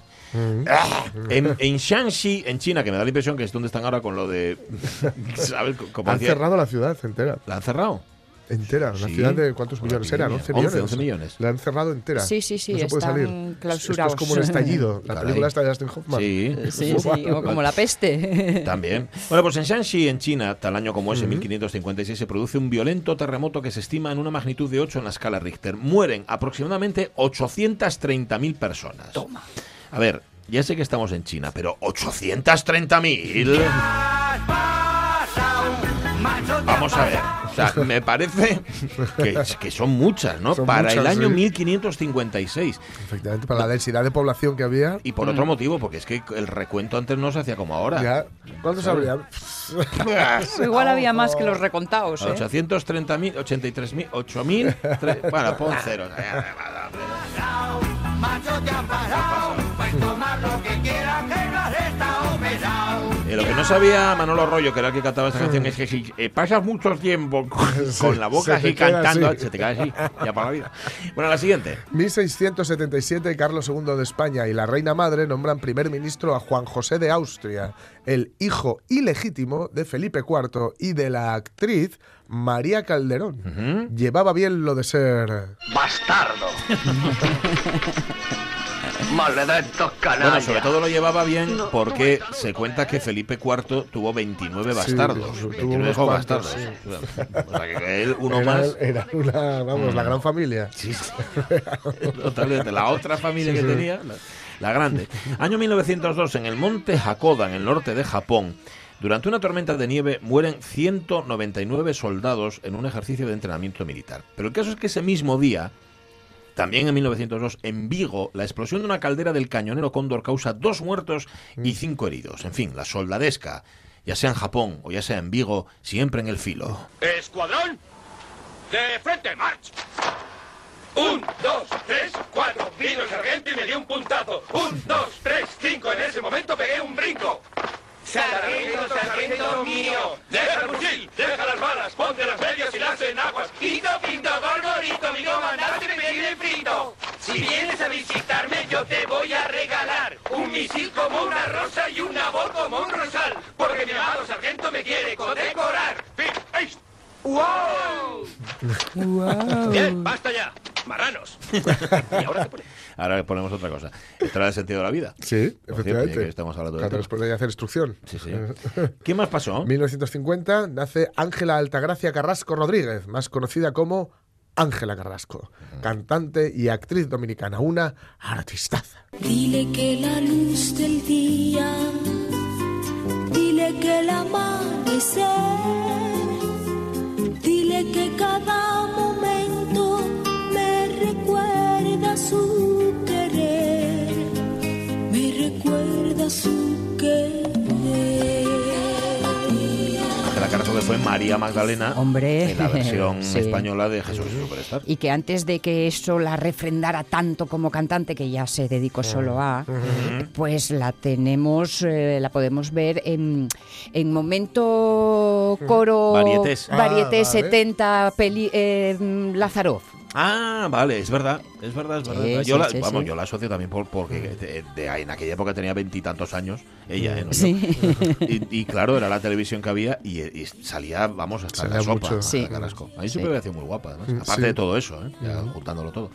ah, en, en Shanxi, en China, que me da la impresión que es donde están ahora con lo de. ¿Sabes? Como Han decía- cerrado la ciudad entera. ¿La han cerrado? Entera. Sí. ciudad de cuántos millones eran? epidemia. 11 millones. 11 millones. La han cerrado entera. Sí, sí, sí, No se puede salir. clausurados. Esto es como un estallido. La Caray. película está de Justin Hoffman. Sí. Sí, sí, o como la peste. También. Bueno, pues en Shanxi, en China, tal año como ese, 1556, se produce un violento terremoto que se estima en una magnitud de 8 en la escala Richter. Mueren aproximadamente 830.000 personas. Toma. A ver, ya sé que estamos en China, pero 830.000. Vamos a ver. O sea, me parece que, que son muchas, ¿no? Son Para el año sí. 1556. Efectivamente, para la densidad de población que había. Y por otro motivo, porque es que el recuento antes no se hacía como ahora. Ya, ¿Cuántos ¿Sabes? habría? Igual había más que los recontados. ¿eh? 830.000, 83.000, 8.000. tre- Bueno, pon cero. Eh, lo que no sabía Manolo Arroyo, que era el que cantaba esta canción, es que si eh, pasas mucho tiempo con, la boca así cantando, así. se te cae así, ya para la vida. Bueno, la siguiente. 1677, Carlos II de España y la reina madre nombran primer ministro a Juan José de Austria, el hijo ilegítimo de Felipe IV y de la actriz María Calderón. Llevaba bien lo de ser. ¡Bastardo! ¡Maledentos Bueno, canallas! sobre todo lo llevaba bien porque se cuenta que Felipe IV tuvo 29 bastardos. tuvo 29 unos hijos cuantos, bastardos. O sea, que él, uno era, más. Era una, vamos, la gran familia. Sí, sí. Totalmente. La otra familia Sí, que sí. tenía, la, la grande. Año 1902, en el monte Hakoda, en el norte de Japón, durante una tormenta de nieve mueren 199 soldados en un ejercicio de entrenamiento militar. Pero el caso es que ese mismo día, también en 1902, en Vigo, la explosión de una caldera del cañonero Cóndor causa dos muertos y cinco heridos. En fin, la soldadesca, ya sea en Japón o ya sea en Vigo, siempre en el filo. ¡Escuadrón! ¡De frente, march! Un, dos, tres, cuatro. Vino el sargento y me dio un puntazo. Un, dos, tres, cinco. En ese momento pegué un brinco. Sargento, sargento mío. Deja el fusil, deja las balas, ponte las medias y las enaguas. Pito, pinto, gorgorito, mi comandante me tiene frito. Si vienes a visitarme, yo te voy a regalar un misil como una rosa y una voz como un rosal. Porque mi amado sargento me quiere condecorar. ¡Ey! ¡Wow! Bien, basta ya. marranos. ¿Y ahora qué pone? Ahora le ponemos otra cosa. Esto era el sentido de la vida. Sí, Por cierto, efectivamente. que estamos hablando de después de hacer instrucción. Sí, sí. ¿Qué más pasó? 1950 nace Ángela Altagracia Carrasco Rodríguez, más conocida como Ángela Carrasco, cantante y actriz dominicana, una artistaza. Dile que la luz del día, dile que el amanecer, dile que cada fue María Magdalena Hombre. en la versión Sí. española de Jesús Superstar. Y que antes de que eso la refrendara tanto como cantante, que ya se dedicó solo a, pues la tenemos, eh, la podemos ver en, en momento coro Varietés. varieté Ah, vale. 70 peli, eh, Lázaro. Ah, vale, es verdad, es verdad, es verdad. Sí, yo, sí, la, sí, vamos, sí. yo la asocio también por, porque de- de- en aquella época tenía veintitantos años, ella, ¿eh? No. Y, y claro, era la televisión que había y, y salía, vamos, hasta la sopa. Sí. Carrasco. A mí Sí. siempre me pareció muy guapa, además. Mm, Aparte sí. de todo eso, ¿eh? ya juntándolo todo.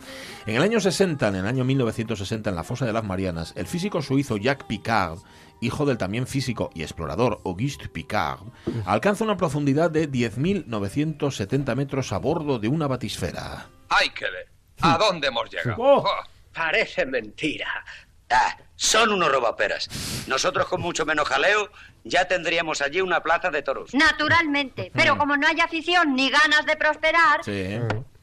En el año 60, en el año 1960, en la fosa de las Marianas, el físico suizo Jacques Picard hijo del también físico y explorador Auguste Picard, alcanza una profundidad de 10.970 metros a bordo de una batisfera. ¡Ay, qué le! ¿A dónde hemos llegado? Oh. Parece mentira. Ah, son unos robaperas. Nosotros con mucho menos jaleo ya tendríamos allí una plaza de toros. Naturalmente, pero como no hay afición ni ganas de prosperar, Sí.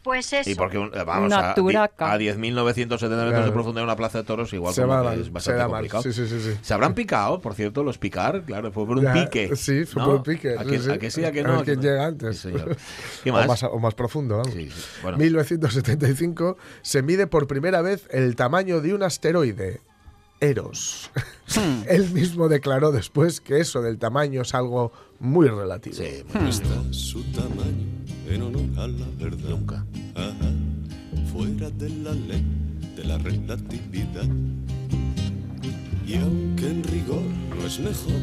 Pues eso. Y porque un- eh, vamos a, Naturaca. a 10.970 metros Claro. de profundidad una plaza de toros igual Se como va que mal, es se bastante complicado. Sí, sí, sí, sí. Se habrán picado, por cierto, los picar, claro, fue por un Ya, pique. Sí, fue ¿no? por un pique. ¿A sí, que, sí. a que sí, a que A no? ¿A quién no? llega antes. ¿Qué más? O más, o más profundo, vamos. Sí, sí. Bueno. 1975 se mide por primera vez el tamaño de un asteroide. Eros. Hmm. Él mismo declaró después que eso del tamaño es algo muy relativo. Sí, Está su tamaño en honor a la verdad. Nunca. Ajá. Fuera de la ley de la relatividad. Y aunque en rigor no es mejor,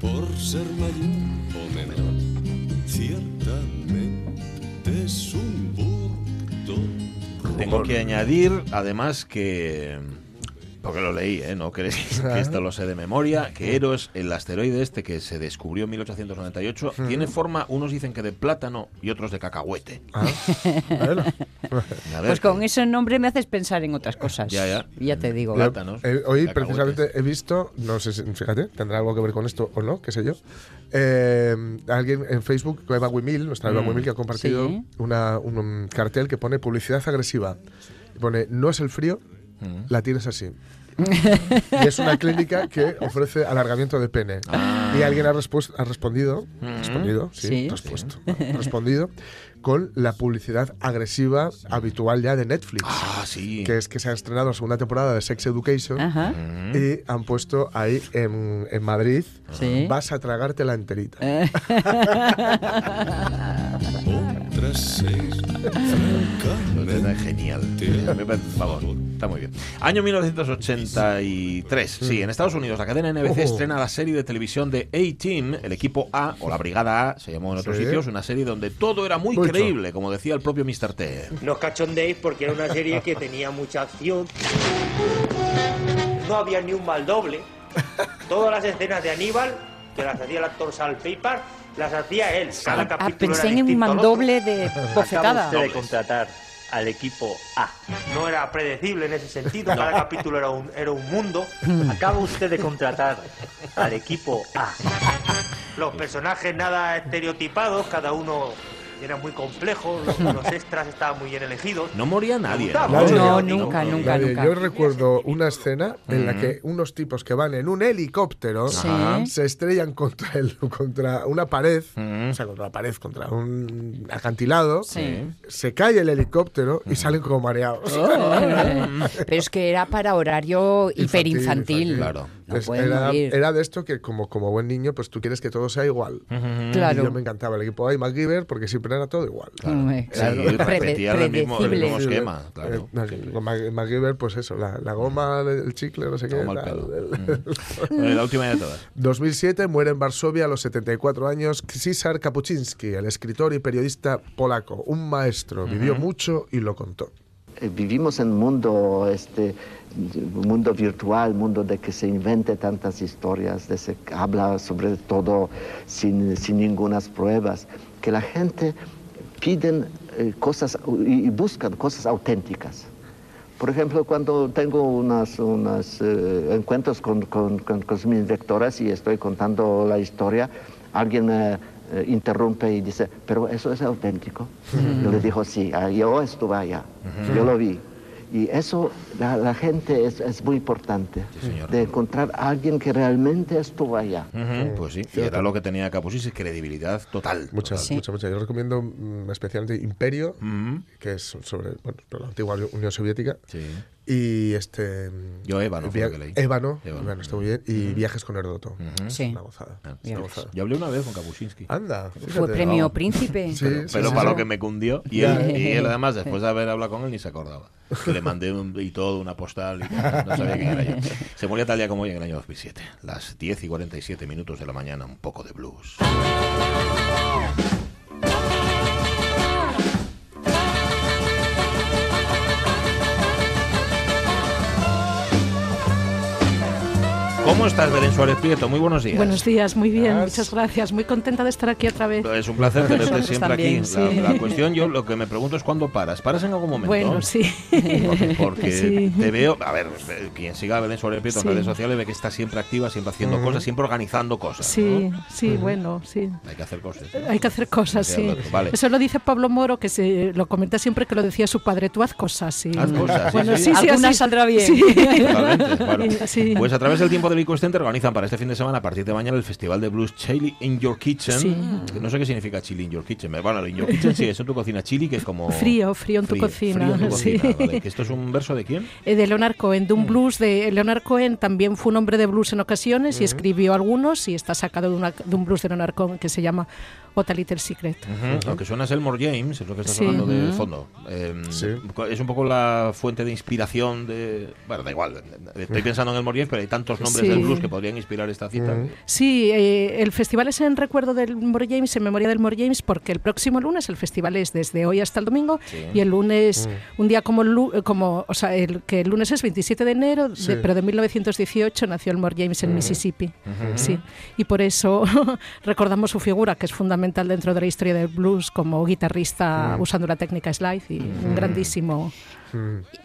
por ser mayor o menor, ciertamente es un burdo. Tengo que añadir, además, que. Porque lo leí, ¿eh? No creéis que esto lo sé de memoria. Que Eros, el asteroide este que se descubrió en 1898, tiene forma, unos dicen que de plátano y otros de cacahuete. Ah, ver, Pues con ese nombre me haces pensar en otras cosas. Ya, ya. Ya te digo. Plátanos, eh, hoy cacahuetes. precisamente he visto, no sé si, fíjate, tendrá algo que ver con esto o no, qué sé yo. eh, alguien en Facebook, Eva Wimil, nuestra Eva Mm. Wimil, que ha compartido Sí. una, un, cartel que pone publicidad agresiva. Pone, no es el frío, Mm. la tienes así. y es una clínica que ofrece alargamiento de pene. Ah. Y alguien ha, respondido, Mm. respondido, sí, Sí. respuesto, respondido con la publicidad agresiva habitual ya de Netflix. Ah, sí. Que es que se ha estrenado la segunda temporada de Sex Education Ajá. Y han puesto ahí en, en Madrid, vas a tragarte la enterita. francamente. Genial. Parece- Vamos, está muy bien. Año 1983. Sí, en Estados Unidos la cadena NBC Oh. estrena la serie de televisión de A-Team, el equipo A o la Brigada A, se llamó en otros Sí. sitios, una serie donde todo era muy Mucho. creíble, como decía el propio Mr. T. No os cachondéis porque era una serie que tenía mucha acción. No había ni un mal doble. Todas las escenas de Aníbal, que las hacía el actor Sal Paper, las hacía él. Cada Ah, capítulo pensé era en un mandoble de bofetada. usted de contratar al equipo A. No era predecible en ese sentido, cada capítulo era un, era un mundo. Acaba usted de contratar al equipo A. Los personajes nada estereotipados, cada uno era muy complejo, los, los extras estaban muy bien elegidos. No moría nadie. gustaba ¿no? Nunca, nunca, Nadie. nunca. Yo recuerdo una escena en la Mm. que unos tipos que van en un helicóptero Sí. se estrellan contra, el, contra una pared, Mm. o sea, contra la pared, contra un acantilado, Sí. se cae el helicóptero y salen como mareados. Oh. Pero es que era para horario Infantil, hiperinfantil. infantil. Claro. No Es- era, morir. era de esto que como, como buen niño, pues tú quieres que todo sea igual. Claro. Y yo me encantaba el equipo A y MacGyver porque siempre era todo igual. Hombre, claro. Sí, repetían el mismo, el mismo esquema. Claro. Eh, MacGyver, pues eso, la, la goma, el chicle, no sé qué. Toma el tal, pelo. el- Bueno, la última de todas. 2007 muere en Varsovia a los 74 años César Kapuczynski, el escritor y periodista polaco, un maestro, vivió mucho y lo contó. Eh, Vivimos en un mundo, este, mundo virtual, mundo de que se invente tantas historias, de se habla sobre todo sin, sin ninguna pruebas, que la gente piden eh, cosas y, y buscan cosas auténticas. Por ejemplo, cuando tengo unos unas, eh, encuentros con, con, con- con mis lectoras y estoy contando la historia, alguien me eh, interrumpe y dice, pero eso es auténtico. Yo le digo, sí, yo estuve allá, yo lo vi. Y eso, la, la gente es, es muy importante, de encontrar a alguien que realmente estuvo allá. Pues sí, y era lo que tenía Capusis, credibilidad total. Mucha, Total. mucha, mucha. Yo recomiendo mm, especialmente Imperio, que es sobre bueno, la antigua Unión Soviética. Y este. Yo Ébano Via- que leí. Ébano, Ébano. Ébano, está muy bien. Y Viajes con. Es Sí. Una gozada. Ah, es una gozada. Yo hablé una vez con Kapusinski. Anda. Fue premio príncipe. Sí, pero sí, pero sí, para sí. lo que me cundió. Y él, y él, además, después de haber hablado con él, ni se acordaba. Que le mandé un- y todo, una postal. Y tal, no sabía quién era yo. Se murió tal día como hoy en el año 2007. Las 10 y 47 minutos de la mañana, un poco de blues. ¿Cómo estás, Belén Suárez Prieto? Muy buenos días. Buenos días, muy bien, muchas gracias. Muy contenta de estar aquí otra vez. Es un placer tenerte siempre también, aquí. sí. La, la cuestión, yo lo que me pregunto es cuándo paras. ¿Paras en algún momento? Bueno, sí. Porque, porque Sí. te veo, a ver, quien siga a Belén Suárez Prieto Sí. en redes sociales ve que está siempre activa, siempre haciendo Ujú. cosas, siempre organizando cosas. Sí, ¿no? sí, bueno, sí. Hay que hacer cosas. ¿no? Hay que hacer cosas, sí. vale. Eso lo dice Pablo Moro, que se lo comenta siempre que lo decía su padre, tú haz cosas, sí. Haz cosas, sí, bueno, sí. sí, sí, Alguna así- saldrá bien. Bueno. Sí. Pues a través del tiempo del Ico Center organizan para este fin de semana, a partir de mañana, el Festival de Blues Chili in Your Kitchen. Sí. Que No sé qué significa chili in your kitchen. Bueno, in your kitchen sí, es en tu cocina. Chili, que es como. Frío, frío en tu frío, cocina, frío en tu sí. cocina, vale. Que esto es un verso de quién? Eh, de Leonard Cohen, de un blues de Leonard Cohen, también fue un hombre de blues en ocasiones y escribió algunos y está sacado de, una- de un blues de Leonard Cohen que se llama What a Little Secret. Ujú, Lo que suena es Elmore James, es lo que está Sí. sonando de fondo. Eh, Es un poco la fuente de inspiración de. Bueno, da igual. Estoy pensando en Elmore James, pero hay tantos nombres Sí. del blues que podrían inspirar esta cita. Sí, eh, el festival es en recuerdo del More James, en memoria del More James, porque el próximo lunes el festival es desde hoy hasta el domingo Sí. y el lunes, Mm. un día como, el eh, como o sea, el, que el lunes es 27 de enero, de- Sí. pero de 1918 nació el More James en. Mississippi. Sí, y por eso recordamos su figura, que es fundamental dentro de la historia del blues como guitarrista Mm. usando la técnica slide y un Mm. grandísimo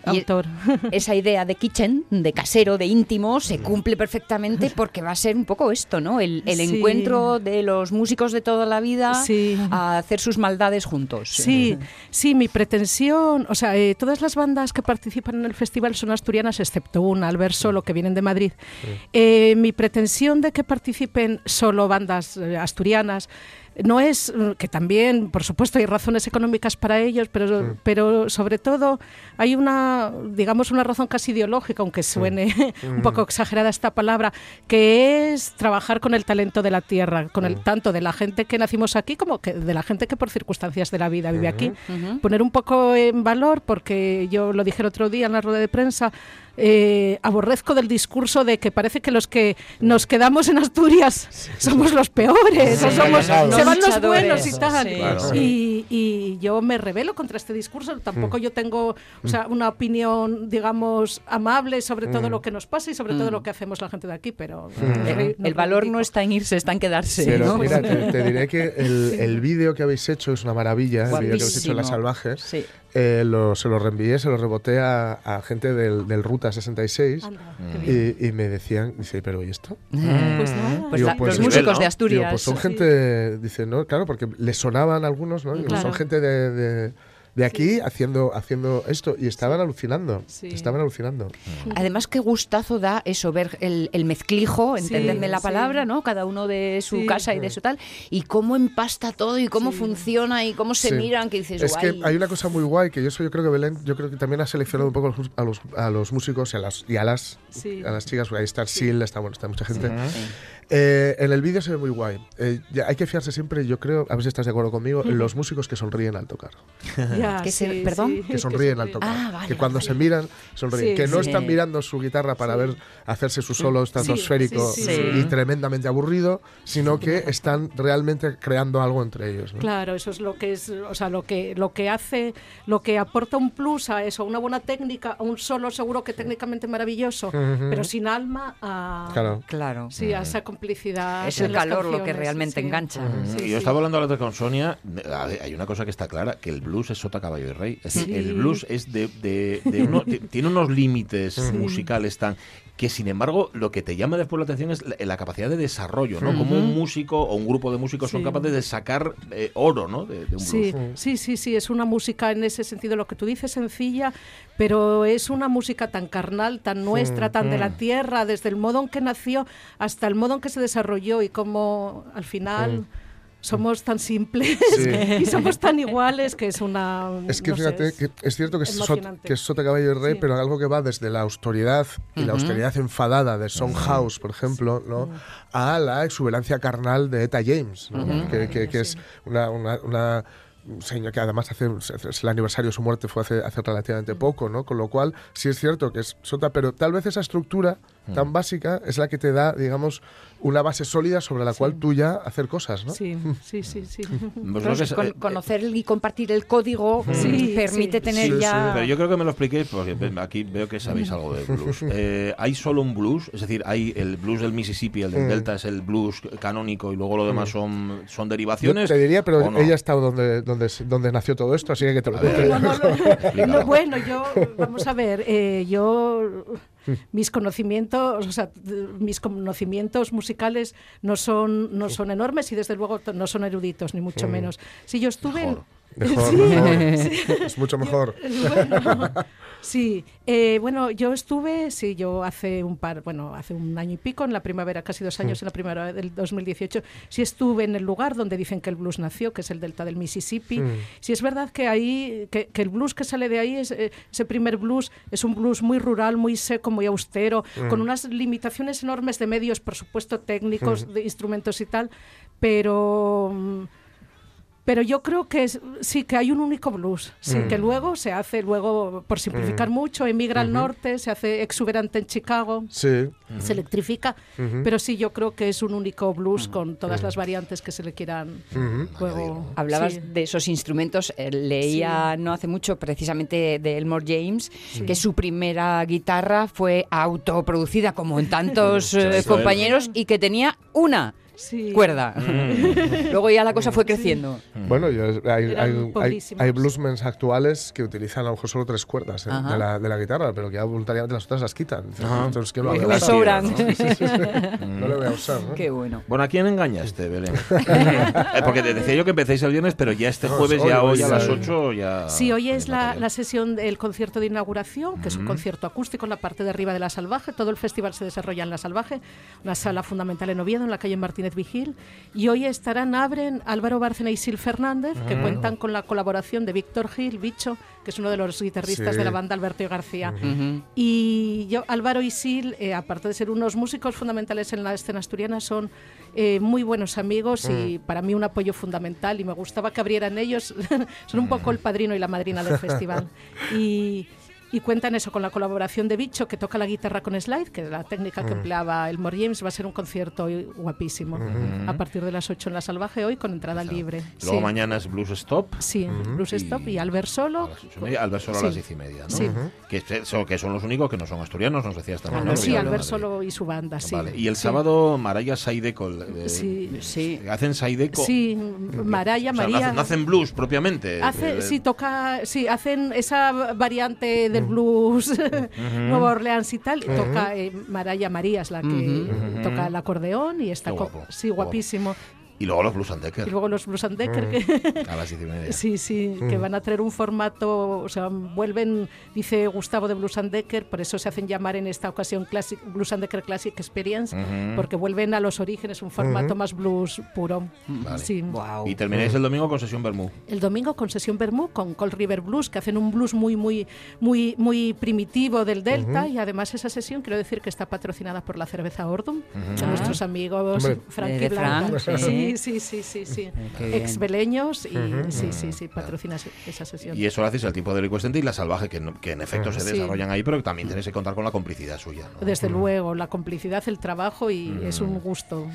Y autor. esa idea de kitchen, de casero, de íntimo, se cumple perfectamente porque va a ser un poco esto, ¿no? El, el Sí. encuentro de los músicos de toda la vida Sí. a hacer sus maldades juntos. Sí, sí, mi pretensión, o sea, eh, todas las bandas que participan en el festival son asturianas, excepto una, Albert Solo, que vienen de Madrid. Eh, mi pretensión de que participen solo bandas eh, asturianas no es mm, que también, por supuesto, hay razones económicas para ellos, pero, pero sobre todo hay una, digamos, una razón casi ideológica, aunque suene un poco exagerada esta palabra, que es trabajar con el talento de la tierra, con el tanto de la gente que nacimos aquí como que de la gente que por circunstancias de la vida vive aquí. Poner un poco en valor, porque yo lo dije el otro día en la rueda de prensa, eh, aborrezco del discurso de que parece que los que nos quedamos en Asturias somos los peores, o Sí, somos, claro. se van los buenos y tal. Sí, Claro. Y, y yo me rebelo contra este discurso. Tampoco yo tengo o sea, una opinión, digamos, amable sobre todo Mm. lo que nos pasa y sobre todo Mm. lo que hacemos la gente de aquí, pero El, el valor no está en irse, está en quedarse. Pero ¿no? mira, te, te diré que el, el vídeo que habéis hecho es una maravilla, el vídeo que habéis hecho en Las Guapísimo. Salvajes. Sí. Eh, lo- se lo reenvié, se lo reboté a, a gente del, del Ruta 66 qué y, y me decían, dice, ¿pero y esto? Pues nada. Pues la- los es- músicos de Digo, Asturias. pues son Sí. gente, dice, ¿no? Claro, porque les sonaban algunos, ¿no? Digo, Claro. Son gente de, de- de aquí haciendo, haciendo esto y estaban alucinando. Sí. Estaban alucinando. Además, qué gustazo da eso, ver el, el mezclijo, Sí, entenderme la sí. palabra, ¿no? Cada uno de su Sí. casa y de su tal, y cómo empasta todo y cómo funciona y cómo se Sí. miran, que dices, Es que hay una cosa muy guay que yo, soy, yo creo que Belén, yo creo que también ha seleccionado un poco a los, a los, músicos y a las, y a las, Sí. a las chicas. Ahí está Sil, está, bueno, está mucha gente. Sí. Eh, en el vídeo se ve muy guay. Eh, ya hay que fiarse siempre, yo creo, a ver si estás de acuerdo conmigo, en los músicos que sonríen al tocar. Ya, Que se- sí, perdón. sí, Que sonríen al tocar. Ah, vale, que cuando vale. se miran, sonríen. Sí, que no sí. están mirando su guitarra para ver hacerse su solo Sí, estratosférico sí, sí, y sí. tremendamente aburrido, sino que están realmente creando algo entre ellos. ¿no? Claro, eso es lo que es, o sea, lo que lo que hace, lo que aporta un plus a eso, una buena técnica, a un solo seguro que técnicamente maravilloso, pero sin alma a Claro. Claro. sí, a esa complicidad. Es el calor lo que realmente sí. engancha. Y yo estaba hablando antes con Sonia, hay una cosa que está clara, que el blues es sota, caballo y rey. Es decir, Sí. el blues es de, de- de uno- ti- tiene unos límites Sí. musicales tan que sin embargo lo que te llama después la atención es la, la capacidad de desarrollo, ¿no? Como un músico o un grupo de músicos son capaces de sacar eh, oro, ¿no? De, de un Sí, blues. sí, sí, sí, es una música en ese sentido, lo que tú dices, sencilla, pero es una música tan carnal, tan nuestra, tan de la Mm. tierra, desde el modo en que nació hasta el modo en que se desarrolló y cómo al final Mm. somos tan simples Sí. y somos tan iguales que es una... Es que no sé, fíjate es que es cierto que es, sot- que es sota caballo y rey, Sí. pero algo que va desde la austeridad y la Ujú. austeridad enfadada de House, por ejemplo, ¿no? a la exuberancia carnal de Eta James, ¿no? Que, que- que es una, una- una señor que además hace el aniversario de su muerte fue hace, hace relativamente poco, ¿no? Con lo cual sí es cierto que es sota, pero tal vez esa estructura tan básica es la que te da, digamos, una base sólida sobre la cual tú ya hacer cosas, ¿no? Sí, sí, sí, sí. Pues con- eh, conocer y compartir el código Sí, permite sí. tener Sí, ya... Pero yo creo que me lo expliquéis porque aquí veo que sabéis algo de blues. Eh, ¿Hay solo un blues? Es decir, hay el blues del Mississippi, el del Mm. Delta es el blues canónico y luego lo demás son, son Yo derivaciones. te diría, pero ella ha estado donde, donde, donde nació todo esto, así que te lo A ver. No, bueno, yo, vamos a ver, eh, yo, mis conocimientos, o sea, mis conocimientos musicales no son, no son enormes y desde luego no son eruditos, ni mucho Mm. menos. Si yo estuve en... Mejor, Sí, mejor. sí. Es mucho mejor. Bueno, sí, eh, bueno, yo estuve, sí, yo hace un par, bueno, hace un año y pico, en la primavera, casi dos años, en la primavera del 2018, sí estuve en el lugar donde dicen que el blues nació, que es el delta del Mississippi. Mm. Sí es verdad que ahí, que, que el blues que sale de ahí, es, eh, ese primer blues, es un blues muy rural, muy seco, muy austero, Mm. con unas limitaciones enormes de medios, por supuesto, técnicos, Mm. de instrumentos y tal, pero... pero yo creo que es- sí, que hay un único blues. Sí, Mm. que luego se hace, luego, por simplificar Mm. mucho, emigra al norte, se hace exuberante en Chicago. Sí. Se electrifica, pero sí, yo creo que es un único blues con todas las variantes que se le quieran luego. Hablabas sí. de esos instrumentos, eh, leía no hace mucho precisamente de Elmore James, que su primera guitarra fue autoproducida como en tantos eh, compañeros y que tenía una Sí. cuerda. Mm. Luego ya la cosa fue creciendo. Bueno, yo- hay, hay, hay, hay bluesmens actuales que utilizan a lo mejor solo tres cuerdas eh, de, la, de la guitarra, pero que ya voluntariamente las otras las quitan. Entonces, ¿quién lo me usar? sobran. Sí, sí, sí, sí. No le voy a usar. ¿no? Qué bueno. Bueno, ¿a quién engañaste, Belén? Eh, Porque te decía yo que empecéis el viernes, pero ya este No, jueves, hoy, ya hoy, hoy a las 8 ya... Sí, hoy es la, la sesión del concierto de inauguración, que es un concierto acústico en la parte de arriba de la Salvaje. Todo el festival se desarrolla en la Salvaje, una sala fundamental en Oviedo, en la calle Martínez Vigil. Y hoy estarán, abren Álvaro Bárcena y Sil Fernández, que cuentan con la colaboración de Víctor Gil, Bicho, que es uno de los guitarristas Sí. de la banda Alberto y García. Y yo, Álvaro y Sil, eh, aparte de ser unos músicos fundamentales en la escena asturiana, son eh, muy buenos amigos y para mí un apoyo fundamental. Y me gustaba que abrieran ellos. son un poco el padrino y la madrina del festival. Y, y cuentan eso con la colaboración de Bicho, que toca la guitarra con slide, que es la técnica que Mm. empleaba el James. Va a ser un concierto guapísimo. Ujú. A partir de las 8 en la Salvaje, hoy con entrada libre. Luego Sí. mañana es Blues Stop. Sí, Blues Stop y Albert Solo. Y media, Albert solo a Sí. las diez y media, ¿no? Sí. Que, eso, que son los únicos que no son asturianos, nos decías también. ¿no? Sí, Vinieron de Albert. Solo y su banda, sí. Vale. Y el Sí. sábado Maraya Saideco. eh, Sí. Sí. ¿Hacen Saideco? Sí, Maraya, O sea, no María. hacen, no hacen blues propiamente. Hace, Eh, sí, toca, sí, hacen esa variante del blues Nueva Orleans y tal. y Toca eh, Maraya María, es la que toca el acordeón y está sí, guapísimo. Y luego los Blues and Decker. Y luego los Blues and Decker, Mm. que, A las diez y media. Sí, sí, que Mm. van a traer un formato, o sea, vuelven, dice Gustavo de Blues and Decker, por eso se hacen llamar en esta ocasión Classic, Blues and Decker Classic Experience, porque vuelven a los orígenes, un formato más blues puro. Vale. Sí. Y termináis el domingo con sesión Bermú. El domingo con sesión Bermú con Cold River Blues, que hacen un blues muy, muy, muy, muy primitivo del Delta, y además esa sesión quiero decir que está patrocinada por la cerveza Ordum, de Ah. nuestros amigos. Frank y Blanca. Frank, sí, sí. Sí, sí, sí, sí. Qué bien. Exbeleños y sí, sí, sí, patrocina esa sesión. Y eso lo hacéis el tiempo de Licuestente y la salvaje, que, no- que en efecto se Sí. desarrollan ahí, pero que también tenéis que contar con la complicidad suya. ¿no? Desde luego, la complicidad, el trabajo y es un gusto.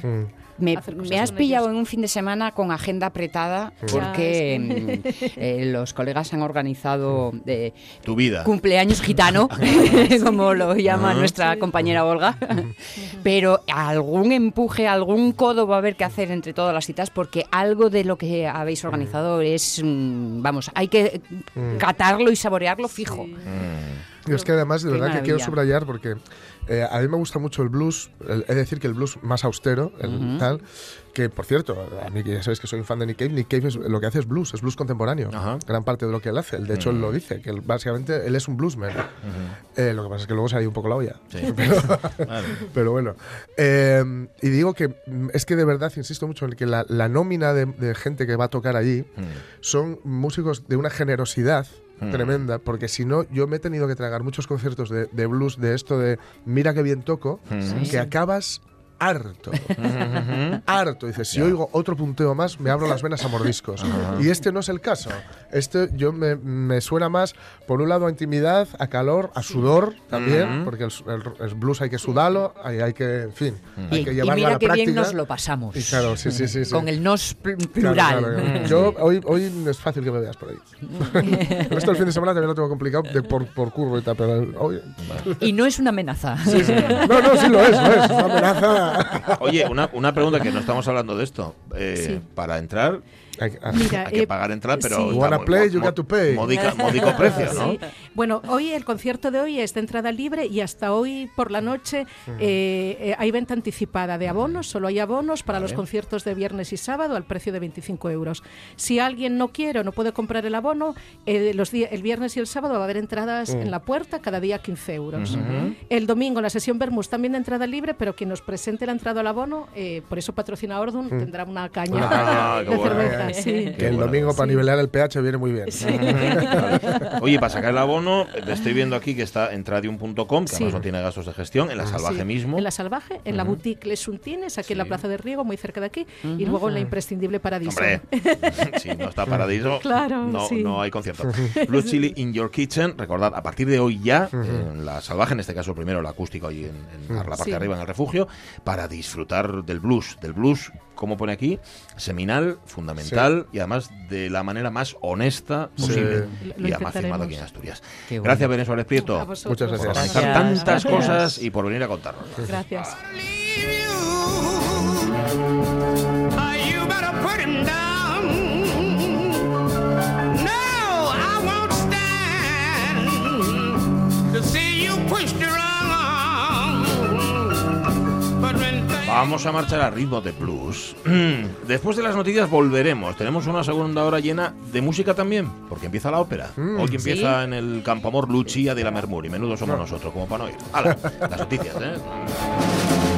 Me, has pillado ellos. en un fin de semana con agenda apretada porque mm, eh, los colegas han organizado eh, Tu vida. cumpleaños gitano, como lo llama Ah. nuestra compañera Olga. Pero algún empuje, algún codo va a haber que hacer entre todas las citas porque algo de lo que habéis organizado es, mm, vamos, hay que Mm. catarlo y saborearlo fijo. Y es que además, de verdad que quiero subrayar porque eh, a mí me gusta mucho el blues, es decir, que el blues más austero, el tal, que por cierto, a mí ya sabéis que soy un fan de Nick Cave, Nick Cave es- lo que hace es blues, es blues contemporáneo, gran parte de lo que él hace. De hecho, él lo dice, que él, básicamente él es un bluesman. Eh, lo que pasa es que luego se ha ido un poco la olla. Sí. Pero, Vale. pero bueno. Eh, y digo que mm, es que de verdad insisto mucho en que la, la nómina de, de gente que va a tocar allí son músicos de una generosidad Mm. tremenda, porque si no, yo me he tenido que tragar muchos conciertos de, de blues de esto de mira qué bien toco, Mm. que Sí. acabas harto. Harto. Dices, si oigo otro punteo más, me abro las venas a mordiscos. Y este no es el caso. Este yo me, me suena más, por un lado, a intimidad, a calor, a sudor también, porque el, el- el blues hay que sudarlo, hay, hay que, en fin, hay que y llevarlo a la qué práctica. bien nos lo pasamos. Y claro, sí, sí, sí. sí. Con el nos plural. claro, claro. Yo hoy, hoy es fácil que me veas por ahí. el resto del fin de semana también lo tengo complicado de por, por curvo y tal, pero hoy... Y no es una amenaza. Sí, sí. No, no, sí lo es, lo es. Es una amenaza. Oye, una, una pregunta que no estamos hablando de esto. Eh, Sí. Para entrar Hay, Mira, hay que eh, pagar entrada, pero sí. Wanna play, you got to pay. modica- módico precio, ¿no? Sí. Bueno, hoy el concierto de hoy es de entrada libre y hasta hoy por la noche eh, eh, hay venta anticipada de abonos. Solo hay abonos para los conciertos de viernes y sábado al precio de 25 euros. Si alguien no quiere o no puede comprar el abono, eh, los el viernes y el sábado va a haber entradas Mm. en la puerta cada día 15 euros. El domingo la sesión Bermús también de entrada libre, pero quien nos presente la entrada al abono, eh, por eso patrocina Ordun, Mm. tendrá una caña Ah, de bueno. Sí. Que el domingo para nivelar el pH viene muy bien. Oye, para sacar el abono, estoy viendo aquí que está en tradium.com, que Sí. además no tiene gastos de gestión, en la salvaje Sí, mismo. En la Salvaje, en la boutique Les Untines, aquí en la. Plaza de Riego, muy cerca de aquí, y luego en la imprescindible Paradiso. Hombre, si no está Paradiso, Claro, no, sí. no hay concierto. Blue Chili in Your Kitchen, recordad, a partir de hoy ya, en la salvaje, en este caso primero el acústico ahí en, en la parte Sí. de arriba en el refugio, para disfrutar del blues, del blues, como pone aquí, seminal, fundamental y además de la manera más honesta Sí. posible. Lo y además firmado aquí en Asturias. Bueno. Gracias, Benes Suárez Prieto. Muchas por gracias. organizar Gracias. tantas Gracias. cosas y por venir a contarnos. Gracias. Vamos a marchar a ritmo de blues. Después de las noticias volveremos. Tenemos una segunda hora llena de música también, porque empieza la ópera. Mm. Hoy empieza en el Campo Amor Lucia de la Mermuri. Menudo somos nosotros, como para no ir. ¡Hala! Las noticias, ¿eh?